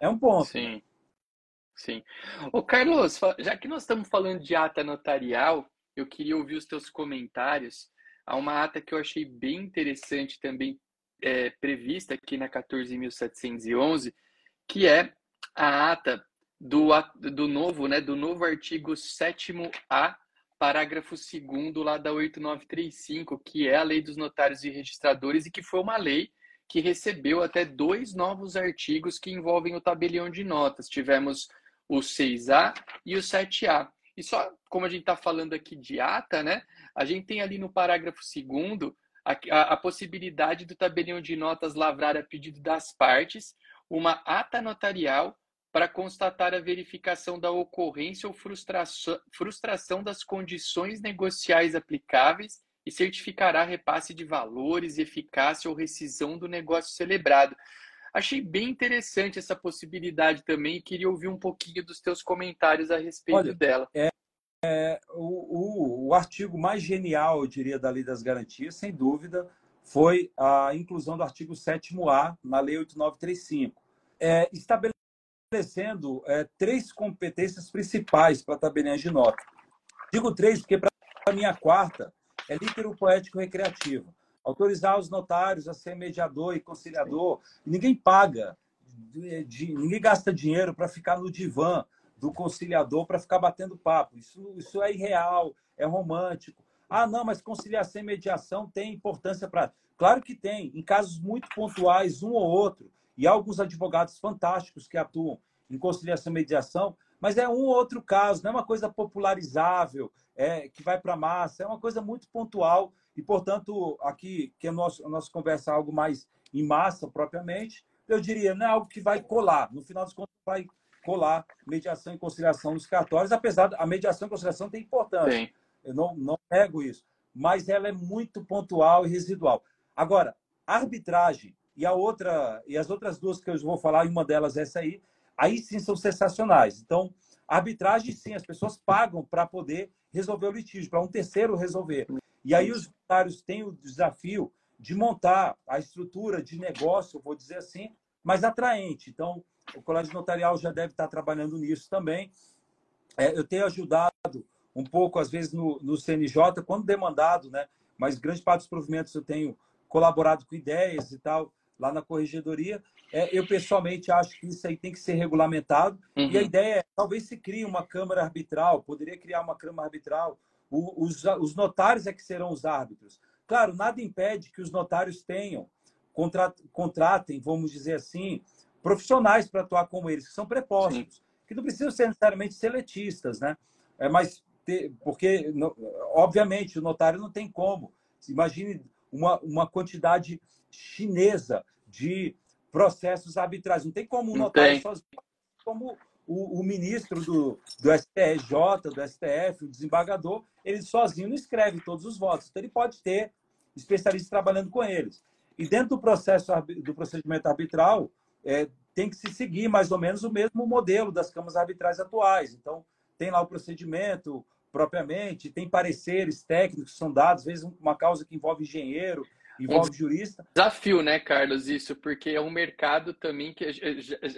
é um ponto.
Sim. Sim. Ô, Carlos, já que nós estamos falando de ata notarial, eu queria ouvir os teus comentários. Há uma ata que eu achei bem interessante também é, prevista aqui na 14.711, que é a ata do, do novo, né, do novo artigo 7A, parágrafo 2 lá da 8935, que é a lei dos notários e registradores e que foi uma lei que recebeu até dois novos artigos que envolvem o tabelião de notas. Tivemos o 6A e o 7A. E só como a gente está falando aqui de ata, né? A gente tem ali no parágrafo 2 a, a, a, possibilidade do tabelião de notas lavrar a pedido das partes uma ata notarial para constatar a verificação da ocorrência ou frustração, frustração das condições negociais aplicáveis e certificará repasse de valores, eficácia ou rescisão do negócio celebrado. Achei bem interessante essa possibilidade também e queria ouvir um pouquinho dos teus comentários a respeito Olha, dela.
É, é o, o, o, artigo mais genial, eu diria, da Lei das Garantias, sem dúvida, foi a inclusão do artigo 7A na Lei 8935, é, estabelecendo é, três competências principais para a tabelinha de nota. Digo três porque, para a minha quarta, é litero poético recreativo autorizar os notários a ser mediador e conciliador. Ninguém paga, ninguém gasta dinheiro para ficar no divã do conciliador para ficar batendo papo. Isso, isso é irreal, é romântico. Ah, não, mas conciliação e mediação tem importância para. Claro que tem, em casos muito pontuais, um ou outro, e há alguns advogados fantásticos que atuam em conciliação e mediação, mas é um ou outro caso, não é uma coisa popularizável, é, que vai para a massa, é uma coisa muito pontual e, portanto, aqui, que a nossa, a nossa conversa é algo mais em massa, propriamente, eu diria, não é algo que vai colar. No final das contas, vai colar mediação e conciliação nos cartórios, apesar da mediação e conciliação tem importância. Sim. Eu não, não nego isso. Mas ela é muito pontual e residual. Agora, arbitragem e a outra e as outras duas que eu vou falar, e uma delas é essa aí, aí sim são sensacionais. Então, arbitragem sim, as pessoas pagam para poder resolver o litígio, para um terceiro resolver. E aí os notários têm o desafio de montar a estrutura de negócio, vou dizer assim, mais atraente. Então, o Colégio Notarial já deve estar trabalhando nisso também. É, eu tenho ajudado um pouco, às vezes, no, no CNJ, quando demandado, né? mas grande parte dos provimentos eu tenho colaborado com ideias e tal, lá na corregedoria. É, eu, pessoalmente, acho que isso aí tem que ser regulamentado. Uhum. E a uhum. ideia é, talvez se crie uma Câmara Arbitral, poderia criar uma Câmara Arbitral os, os notários é que serão os árbitros. Claro, nada impede que os notários tenham, contratem, vamos dizer assim, profissionais para atuar como eles, que são prepostos, Sim. que não precisam ser necessariamente seletistas, né? É, mas ter, porque, obviamente, o notário não tem como. Imagine uma, uma quantidade chinesa de processos arbitrais. Não tem como um notário sozinho, como o, o, ministro do, do STJ, do STF, o desembargador, ele sozinho não escreve todos os votos. Então, ele pode ter especialistas trabalhando com eles. E dentro do processo do procedimento arbitral, é, tem que se seguir mais ou menos o mesmo modelo das câmaras arbitrais atuais. Então, tem lá o procedimento propriamente, tem pareceres técnicos que são dados, às vezes uma causa que envolve engenheiro, envolve um jurista.
Desafio, né, Carlos, isso, porque é um mercado também que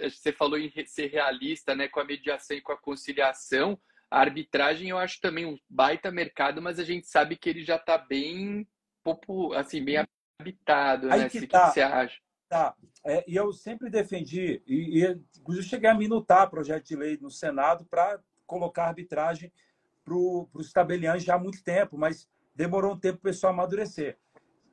você falou em ser realista, né, com a mediação e com a conciliação. A arbitragem eu acho também um baita mercado, mas a gente sabe que ele já está bem, assim, bem habitado, Aí né? Que, tá. que você acha?
Tá. É, e eu sempre defendi, e, e inclusive cheguei a minutar projeto de lei no Senado para colocar arbitragem para os tabeliães já há muito tempo, mas demorou um tempo para o pessoal amadurecer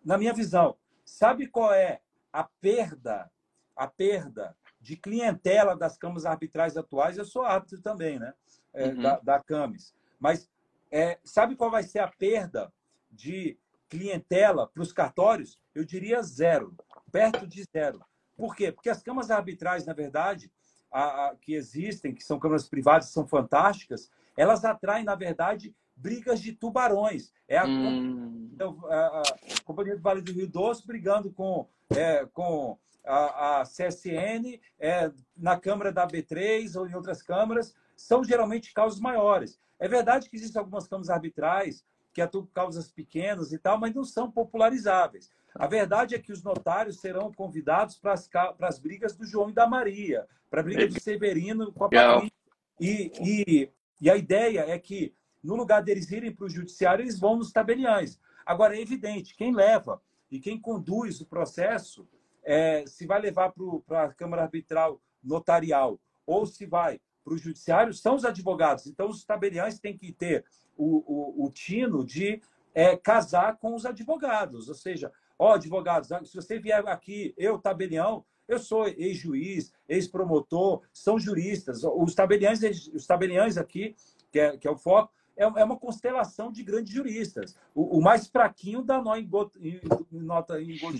na minha visão, sabe qual é a perda, a perda de clientela das câmaras arbitrais atuais? Eu sou árbitro também, né? É, uhum. da, da CAMES. Mas é, sabe qual vai ser a perda de clientela para os cartórios? Eu diria zero, perto de zero. Por quê? Porque as câmaras arbitrais, na verdade, a, a, que existem, que são câmaras privadas, são fantásticas, elas atraem, na verdade, brigas de tubarões. É a, hum. a, a Companhia do Vale do Rio Doce brigando com, é, com a, a CSN é, na Câmara da B3 ou em outras câmaras. São geralmente causas maiores. É verdade que existem algumas câmaras arbitrais que atuam causas pequenas e tal, mas não são popularizáveis. A verdade é que os notários serão convidados para as, para as brigas do João e da Maria, para a briga do Severino com a Patrícia. E, e, e a ideia é que no lugar deles irem para o judiciário, eles vão nos tabeliães. Agora, é evidente, quem leva e quem conduz o processo, é, se vai levar para a Câmara Arbitral Notarial ou se vai para o judiciário, são os advogados. Então, os tabeliães têm que ter o, o, o tino de é, casar com os advogados. Ou seja, ó, advogados, se você vier aqui, eu, tabelião, eu sou ex-juiz, ex-promotor, são juristas. Os tabeliães, os tabeliães aqui, que é, que é o foco, é, é uma constelação de grandes juristas. O, o mais fraquinho dá nó em gota, em, nota, em, gota,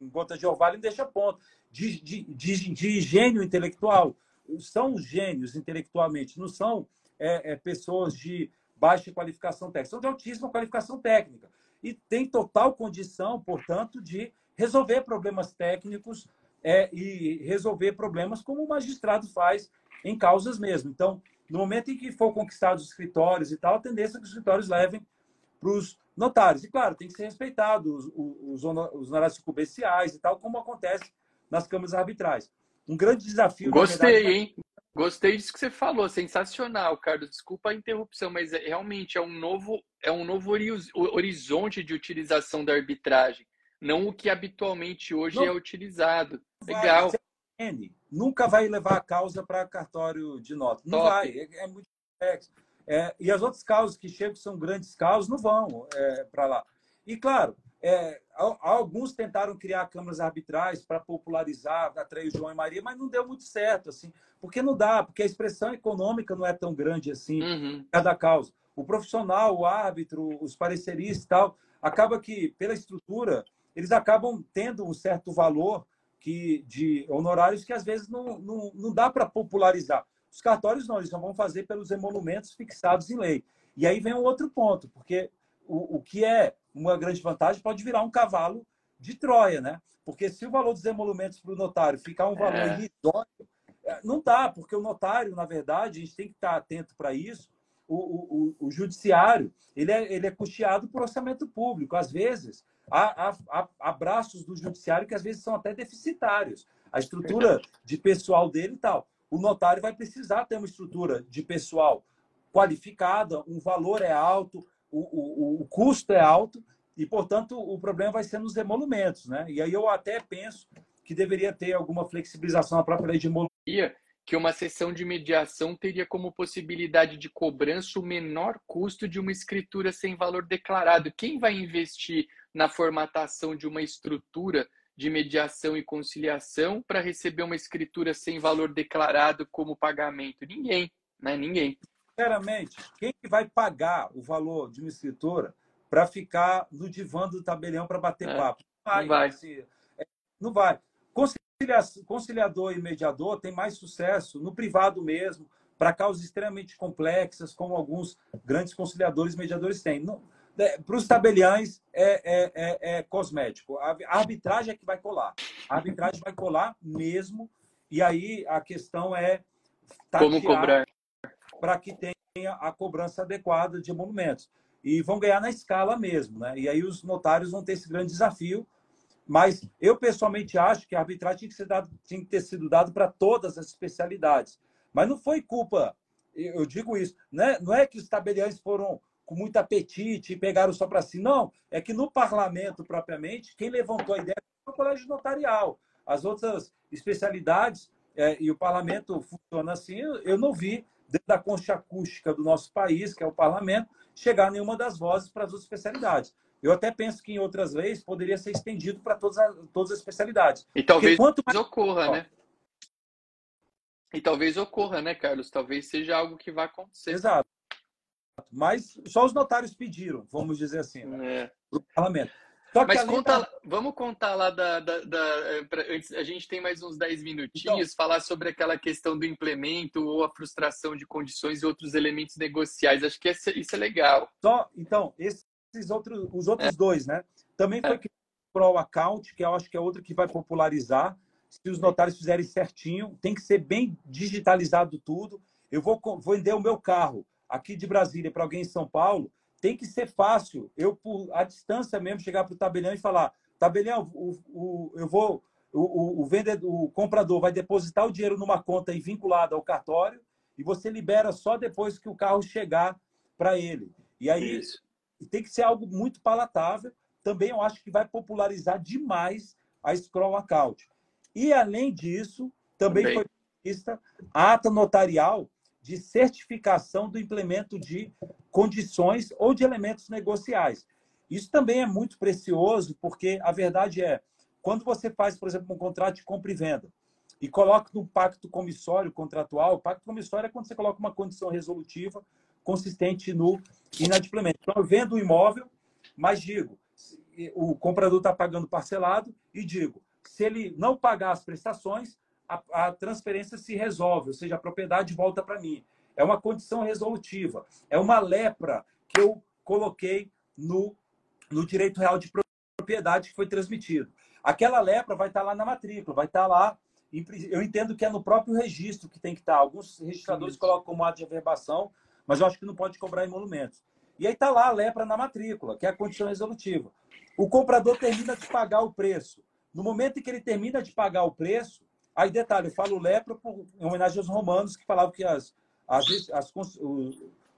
em gota de orvalho e deixa ponto. De, de, de, de gênio intelectual. são gênios intelectualmente, não são é, é, pessoas de baixa qualificação técnica, são de altíssima qualificação técnica. E tem total condição, portanto, de resolver problemas técnicos é, e resolver problemas como o magistrado faz em causas mesmo. Então, no momento em que for conquistados os escritórios e tal, a tendência é que os escritórios levem para os notários. E, claro, tem que ser respeitado os, os, os honorários sucumbenciais e tal, como acontece nas câmaras arbitrais. Um grande desafio.
Gostei, verdade, hein? Gostei disso que você falou, sensacional, Carlos. Desculpa a interrupção, mas é, realmente é um novo, é um novo horizonte de utilização da arbitragem, não o que habitualmente hoje não, é utilizado. Legal.
Vai, nunca vai levar a causa para cartório de nota. Não Top. vai, é, é muito complexo. É, e as outras causas que chegam, que são grandes causas, não vão é, para lá. E, claro, é, alguns tentaram criar câmaras arbitrais para popularizar, atrair João e Maria, mas não deu muito certo, assim, porque não dá, porque a expressão econômica não é tão grande assim, uhum. cada causa. O profissional, o árbitro, os pareceristas e tal, acaba que, pela estrutura, eles acabam tendo um certo valor que, de honorários que às vezes não, não, não dá para popularizar. Os cartórios não, eles só vão fazer pelos emolumentos fixados em lei. E aí vem um outro ponto, porque o, o que é uma grande vantagem pode virar um cavalo de Troia, né? Porque se o valor dos emolumentos para o notário ficar um valor é. irrisório, é, não dá, porque o notário, na verdade, a gente tem que estar atento para isso. O, o, o, judiciário ele é, ele é custeado por orçamento público. Às vezes, há, há, há braços do judiciário que às vezes são até deficitários. A estrutura de pessoal dele e tal o notário vai precisar ter uma estrutura de pessoal qualificada, um valor é alto, o, o, o custo é alto, e, portanto, o problema vai ser nos emolumentos. Né? E aí eu até penso que deveria ter alguma flexibilização na própria lei de emolumento.
Que uma sessão de mediação teria como possibilidade de cobrança o menor custo de uma escritura sem valor declarado. Quem vai investir na formatação de uma estrutura de mediação e conciliação para receber uma escritura sem valor declarado como pagamento? Ninguém, né? Ninguém.
Sinceramente, quem que vai pagar o valor de uma escritura para ficar no divã do tabelião para bater é, papo?
Não vai. Não vai.
É, não vai. Conciliador e mediador tem mais sucesso no privado mesmo, para causas extremamente complexas, como alguns grandes conciliadores e mediadores têm. Né, para os tabeliães é, é, é, é, cosmético. A arbitragem é que vai colar. A arbitragem vai colar mesmo. E aí a questão é
como cobrar
para que tenha a cobrança adequada de emolumentos. E vão ganhar na escala mesmo, né? E aí os notários vão ter esse grande desafio. Mas eu pessoalmente acho que a arbitragem tinha que, ser dado, tinha que ter sido dado para todas as especialidades. Mas não foi culpa, eu digo isso, né? não é que os tabeliães foram com muito apetite e pegaram só para si. Não, é que no parlamento propriamente, quem levantou a ideia foi o colégio notarial. As outras especialidades, é, e o parlamento funciona assim, eu não vi, dentro da concha acústica do nosso país, que é o parlamento, chegar nenhuma das vozes para as outras especialidades. Eu até penso que em outras leis poderia ser estendido para todas, as, todas as especialidades.
E talvez mais... ocorra, né? E talvez ocorra, né, Carlos? Talvez seja algo que vai acontecer.
Exato. Mas só os notários pediram, vamos dizer assim, né?
é. parlamento. Mas conta, da... vamos contar lá da. da, da pra, antes, a gente tem mais uns 10 minutinhos, então, falar sobre aquela questão do implemento ou a frustração de condições e outros elementos negociais. Acho que esse, isso é legal.
Só, então, esses outros, os outros é. dois, né? Também foi é. criado o Pro Account, que eu acho que é outro que vai popularizar. Se os notários fizerem certinho, tem que ser bem digitalizado tudo. Eu vou, vou vender o meu carro aqui de Brasília para alguém em São Paulo, tem que ser fácil. Eu, por a distância mesmo, chegar para o tabelião e falar: tabelião, o, o, eu vou. O, o, vendedor, o comprador vai depositar o dinheiro numa conta aí vinculada ao cartório e você libera só depois que o carro chegar para ele. E aí Isso. Tem que ser algo muito palatável. Também eu acho que vai popularizar demais a scroll account. E além disso, também, também. foi vista a ata notarial de certificação do implemento de condições ou de elementos negociais. Isso também é muito precioso, porque a verdade é, quando você faz, por exemplo, um contrato de compra e venda e coloca no pacto comissório contratual, o pacto comissório é quando você coloca uma condição resolutiva consistente no inadimplemento. Então, eu vendo o imóvel, mas digo, o comprador está pagando parcelado e digo, se ele não pagar as prestações, a, a transferência se resolve, ou seja, a propriedade volta para mim. É uma condição resolutiva. É uma lepra que eu coloquei no, no direito real de propriedade que foi transmitido. Aquela lepra vai estar lá na matrícula, vai estar lá. Eu entendo que é no próprio registro que tem que estar. Alguns registradores colocam como ato de averbação, mas eu acho que não pode cobrar emolumentos. E aí está lá a lepra na matrícula, que é a condição resolutiva. O comprador termina de pagar o preço. No momento em que ele termina de pagar o preço, aí detalhe, eu falo lepra por, em homenagem aos romanos que falavam que as, as, as, o,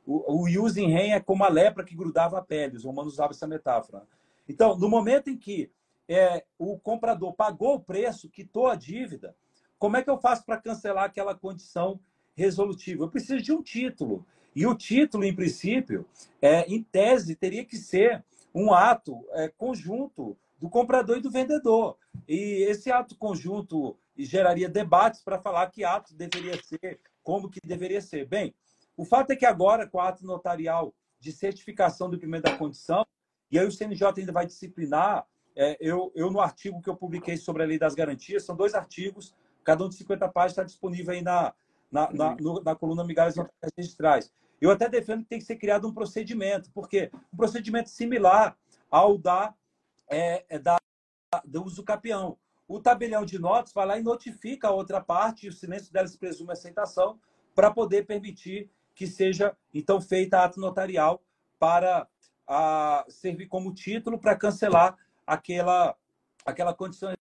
o, o using rem é como a lepra que grudava a pele. Os romanos usavam essa metáfora. Então, no momento em que é, o comprador pagou o preço, quitou a dívida, como é que eu faço para cancelar aquela condição resolutiva? Eu preciso de um título. E o título, em princípio, é, em tese, teria que ser um ato é, conjunto do comprador e do vendedor. E esse ato conjunto geraria debates para falar que ato deveria ser, como que deveria ser. Bem, o fato é que agora, com o ato notarial de certificação do primeiro da condição, e aí o CNJ ainda vai disciplinar, é, eu, eu no artigo que eu publiquei sobre a lei das garantias, são dois artigos, cada um de 50 páginas, está disponível aí na, na, na, no, na coluna Migalhas Registrais. Eu até defendo que tem que ser criado um procedimento, porque um procedimento similar ao da, é, é da do uso capião. O tabelião de notas vai lá e notifica a outra parte, e o silêncio dela se presume aceitação, para poder permitir que seja, então, feita ato notarial para a, servir como título para cancelar aquela, aquela condição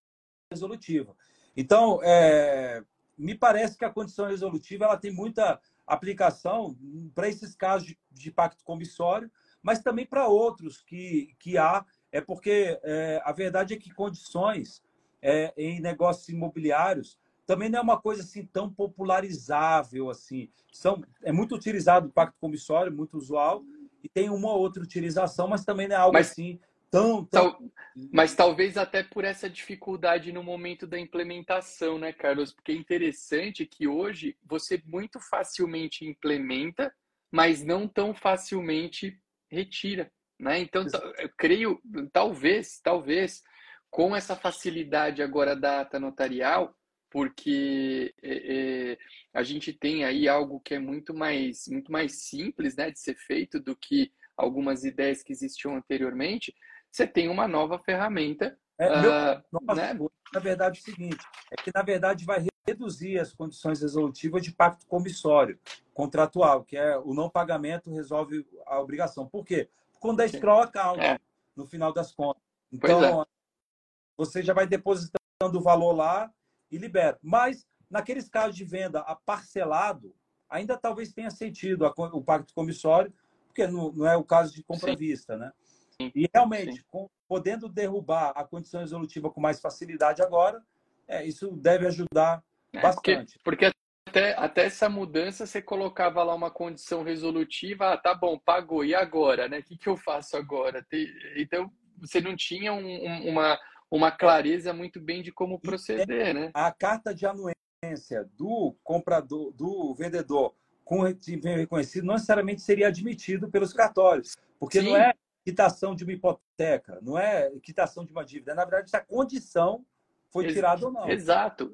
resolutiva. Então, é, me parece que a condição resolutiva ela tem muita aplicação para esses casos de, de, pacto comissório, mas também para outros que, que há, é porque é, a verdade é que condições é, em negócios imobiliários também não é uma coisa assim tão popularizável assim. São, é muito utilizado o pacto comissório, muito usual, e tem uma ou outra utilização, mas também não é algo mas, assim tão, tão...
Tal, mas talvez até por essa dificuldade no momento da implementação, né, Carlos? Porque é interessante que hoje você muito facilmente implementa, mas não tão facilmente retira, né? Então, eu creio, talvez, talvez, com essa facilidade agora da ata notarial, porque é, é, a gente tem aí algo que é muito mais, muito mais simples, né, de ser feito do que algumas ideias que existiam anteriormente, você tem uma nova ferramenta.
É, uh, meu, ah, né? Na verdade, é o seguinte: é que, na verdade, vai reduzir as condições resolutivas de pacto comissório contratual, que é o não pagamento resolve a obrigação. Por quê? Quando a escrow account, é. no final das contas. Então, é. você já vai depositando o valor lá e libera. Mas, naqueles casos de venda a parcelado, ainda talvez tenha sentido o pacto comissório, porque não, não é o caso de compra à vista, né? E realmente, com, podendo derrubar a condição resolutiva com mais facilidade agora, é, isso deve ajudar é, bastante.
Porque, porque até, até essa mudança você colocava lá uma condição resolutiva, ah, tá bom, pagou, e agora? Né? O que, que eu faço agora? Então, você não tinha um, um, uma, uma clareza muito bem de como proceder, né?
A carta de anuência do comprador, do vendedor com reconhecido não necessariamente seria admitido pelos cartórios, porque Sim. não é quitação de uma hipoteca, não é quitação de uma dívida. Na verdade, se a condição foi tirada ou não.
Exato.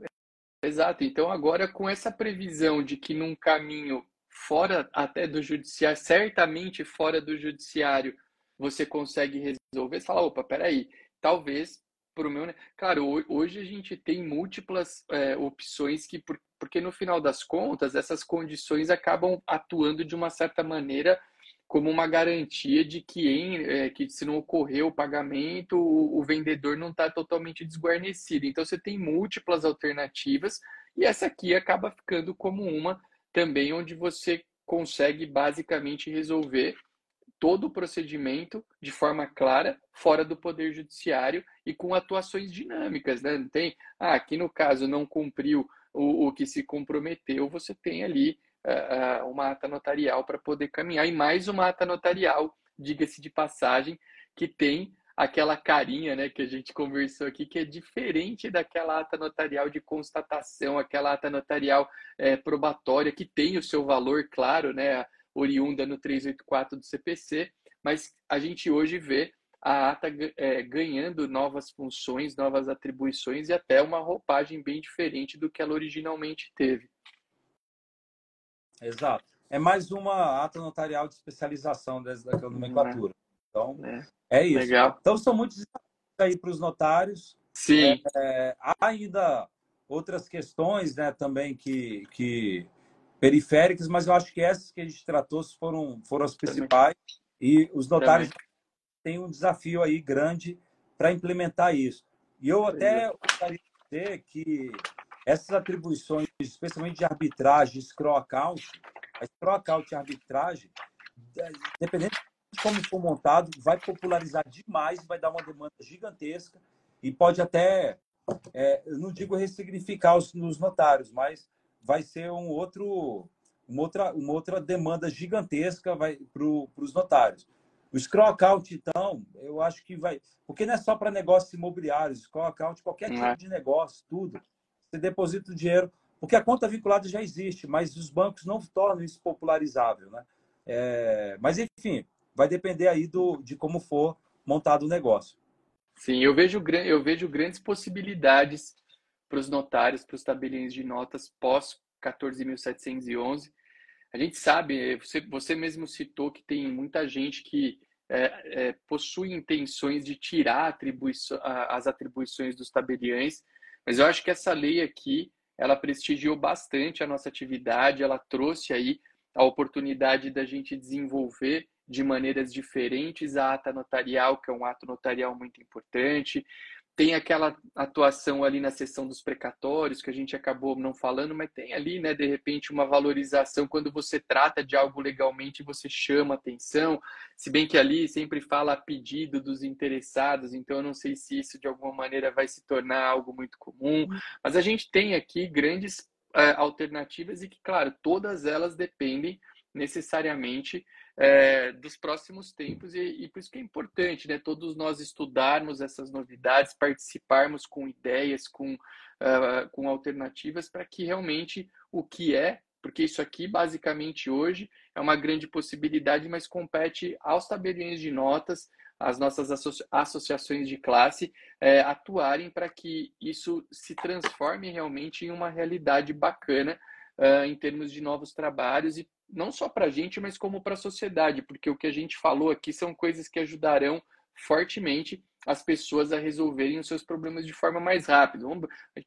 Exato. Então, agora, com essa previsão de que num caminho fora até do judiciário, certamente fora do judiciário, você consegue resolver, você fala, opa, peraí, talvez para o meu... Claro, hoje a gente tem múltiplas é, opções que, porque no final das contas, essas condições acabam atuando de uma certa maneira como uma garantia de que, em, é, que se não ocorrer o pagamento, o, o vendedor não está totalmente desguarnecido. Então, você tem múltiplas alternativas e essa aqui acaba ficando como uma também onde você consegue basicamente resolver todo o procedimento de forma clara, fora do poder judiciário e com atuações dinâmicas, né? Não tem, ah, aqui no caso não cumpriu o, o que se comprometeu, você tem ali uh, uma ata notarial para poder caminhar. E mais uma ata notarial, diga-se de passagem, que tem aquela carinha né, que a gente conversou aqui, que é diferente daquela ata notarial de constatação, aquela ata notarial é, probatória, que tem o seu valor, claro, né, oriunda no 384 do CPC, mas a gente hoje vê a ata é, ganhando novas funções, novas atribuições e até uma roupagem bem diferente do que ela originalmente teve.
Exato. É mais uma ata notarial de especialização daquela nomenclatura. Então, é, é isso. Legal. Então, são muitos desafios aí para os notários.
Sim.
É, há ainda outras questões né, também que, que periféricas, mas eu acho que essas que a gente tratou foram, foram as principais. E os notários também. têm um desafio aí grande para implementar isso. E eu até gostaria de dizer que essas atribuições, especialmente de arbitragem, scroll account, a scroll account e arbitragem, dependendo de como for montado, vai popularizar demais, vai dar uma demanda gigantesca e pode até, é, eu não digo ressignificar os, nos notários, mas vai ser um outro, uma, outra, uma outra demanda gigantesca para os notários. O scroll account, então, eu acho que vai. Porque não é só para negócios imobiliários, scroll account, qualquer tipo é. de negócio, tudo. Você deposita o dinheiro, porque a conta vinculada já existe, mas os bancos não tornam isso popularizável. Né? É, mas, enfim, vai depender aí do, de como for montado o negócio.
Sim, eu vejo, eu vejo grandes possibilidades para os notários, para os tabeliões de notas pós 14.711. A gente sabe, você, você mesmo citou que tem muita gente que é, é, possui intenções de tirar as atribuições dos tabeliões, mas eu acho que essa lei aqui, ela prestigiou bastante a nossa atividade, ela trouxe aí a oportunidade da gente desenvolver de maneiras diferentes a ata notarial, que é um ato notarial muito importante. Tem aquela atuação ali na sessão dos precatórios, que a gente acabou não falando, mas tem ali, né, de repente, uma valorização quando você trata de algo legalmente, você chama atenção. Se bem que ali sempre fala a pedido dos interessados, então eu não sei se isso de alguma maneira vai se tornar algo muito comum. Mas a gente tem aqui grandes é, alternativas e que, claro, todas elas dependem necessariamente é, dos próximos tempos e, e, por isso que é importante, né? Todos nós estudarmos essas novidades, participarmos com ideias, com, uh, com alternativas para que realmente o que é, porque isso aqui basicamente hoje é uma grande possibilidade, mas compete aos tabeliões de notas, às nossas associa associações de classe é, atuarem para que isso se transforme realmente em uma realidade bacana uh, em termos de novos trabalhos e não só para a gente, mas como para a sociedade, porque o que a gente falou aqui são coisas que ajudarão fortemente as pessoas a resolverem os seus problemas de forma mais rápida.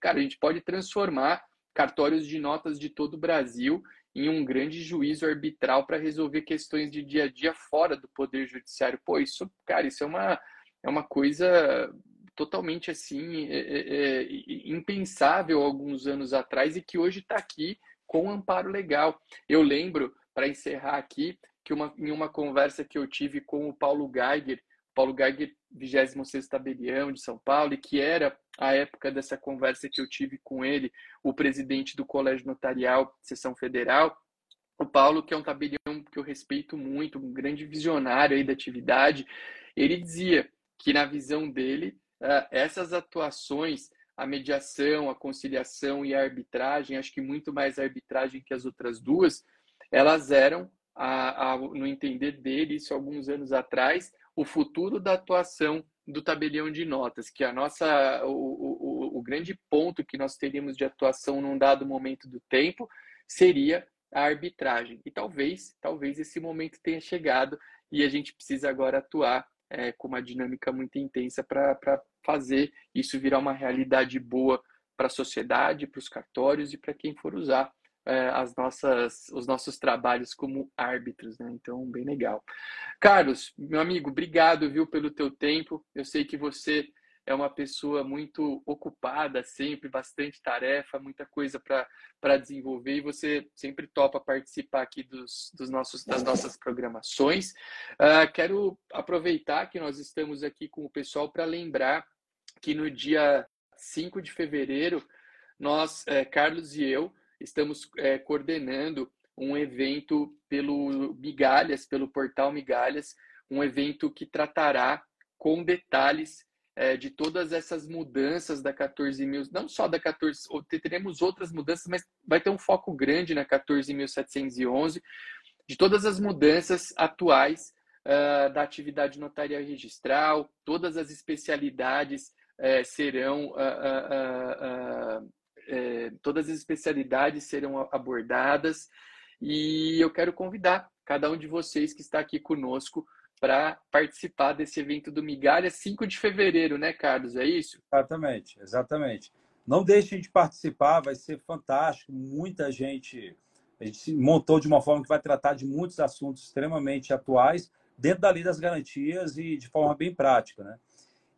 Cara, a gente pode transformar cartórios de notas de todo o Brasil em um grande juízo arbitral para resolver questões de dia a dia fora do poder judiciário. Pô, isso, cara, isso é uma, é uma coisa totalmente assim é, é, é impensável alguns anos atrás e que hoje está aqui com amparo legal. Eu lembro, para encerrar aqui, que uma, em uma conversa que eu tive com o Paulo Geiger, Paulo Geiger, 26 tabelião de São Paulo, e que era, a época dessa conversa que eu tive com ele, o presidente do Colégio Notarial, Seção Federal, o Paulo, que é um tabelião que eu respeito muito, um grande visionário aí da atividade, ele dizia que, na visão dele, eh, essas atuações a mediação, a conciliação e a arbitragem, acho que muito mais a arbitragem que as outras duas, elas eram, a, a, no entender dele, isso alguns anos atrás, o futuro da atuação do tabelião de notas, que a nossa, o, o, o grande ponto que nós teríamos de atuação num dado momento do tempo seria a arbitragem. E talvez, talvez esse momento tenha chegado e a gente precisa agora atuar é, com uma dinâmica muito intensa para fazer isso virar uma realidade boa para a sociedade, para os cartórios e para quem for usar é, as nossas, os nossos trabalhos como árbitros, né? Então, bem legal. Carlos, meu amigo, obrigado, viu, pelo teu tempo. Eu sei que você é uma pessoa muito ocupada, sempre bastante tarefa, muita coisa para desenvolver e você sempre topa participar aqui dos, dos nossos, das nossas programações. Uh, quero aproveitar que nós estamos aqui com o pessoal para lembrar que no dia 5 de fevereiro, nós, é, Carlos e eu, estamos é, coordenando um evento pelo Migalhas, pelo portal Migalhas, um evento que tratará com detalhes é, de todas essas mudanças da 14 mil, não só da 14, teremos outras mudanças, mas vai ter um foco grande na 14.711, de todas as mudanças atuais uh, da atividade notarial registral, todas as especialidades uh, serão uh, todas as especialidades serão abordadas e eu quero convidar cada um de vocês que está aqui conosco para participar desse evento do Migalha 5 de fevereiro, né, Carlos? É isso?
Exatamente, exatamente. Não deixem de participar, vai ser fantástico. Muita gente, a gente se montou de uma forma que vai tratar de muitos assuntos extremamente atuais dentro da lei das garantias e de forma bem prática, né?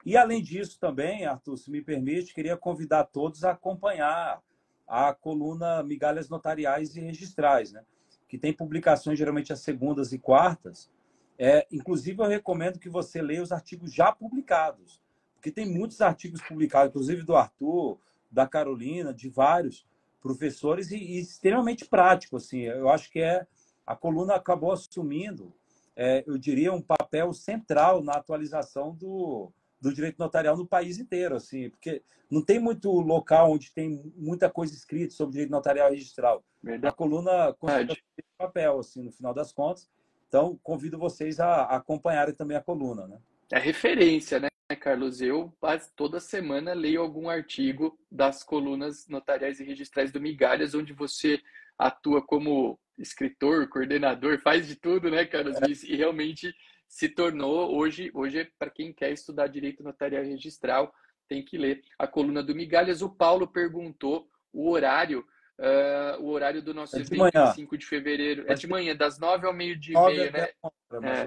E além disso também, Arthur, se me permite, queria convidar todos a acompanhar a coluna Migalhas Notariais e Registrais, né? que tem publicações geralmente às segundas e quartas. É, inclusive, eu recomendo que você leia os artigos já publicados, porque tem muitos artigos publicados, inclusive do Arthur, da Carolina, de vários professores, e, e extremamente prático. Assim, eu acho que é a coluna acabou assumindo é, eu diria, um papel central na atualização do, do direito notarial no país inteiro, assim, porque não tem muito local onde tem muita coisa escrita sobre direito notarial registral. Verdade. A coluna esse papel, assim, no final das contas. Então, convido vocês a, acompanharem também a coluna, né?
É referência, né, Carlos? Eu toda semana leio algum artigo das colunas notariais e registrais do Migalhas, onde você atua como escritor, coordenador, faz de tudo, né, Carlos? É. E realmente se tornou hoje, hoje é para quem quer estudar direito notarial registral, tem que ler a coluna do Migalhas. O Paulo perguntou o horário, uh, o horário do nosso é evento, manhã. 5 de fevereiro. É de manhã, das 9 ao meio-dia e meia, né?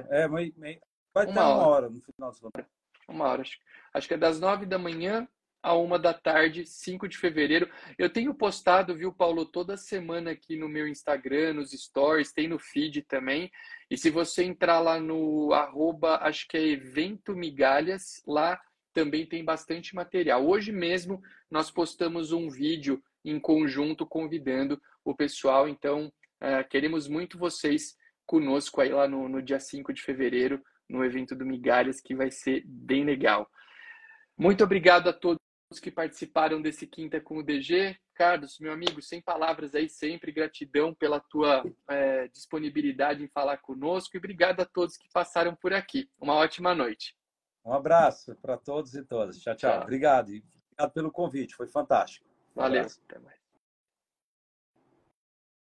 é, é meio, meio, vai uma ter uma hora. hora no final do
Uma hora, acho, acho que é das 9 da manhã a uma da tarde, 5 de fevereiro. Eu tenho postado, viu, Paulo, toda semana aqui no meu Instagram, nos stories, tem no feed também. E se você entrar lá no arroba, acho que é evento migalhas, lá também tem bastante material. Hoje mesmo nós postamos um vídeo em conjunto convidando o pessoal, então uh, queremos muito vocês conosco aí lá no, no dia 5 de fevereiro, no evento do Migalhas, que vai ser bem legal. Muito obrigado a todos que participaram desse Quinta com o DG. Carlos, meu amigo, sem palavras aí sempre, gratidão pela tua é, disponibilidade em falar conosco e obrigado a todos que passaram por aqui. Uma ótima noite.
Um abraço para todos e todas. Tchau, tchau. tchau. Obrigado. E obrigado pelo convite, foi fantástico.
Um Valeu. Até mais.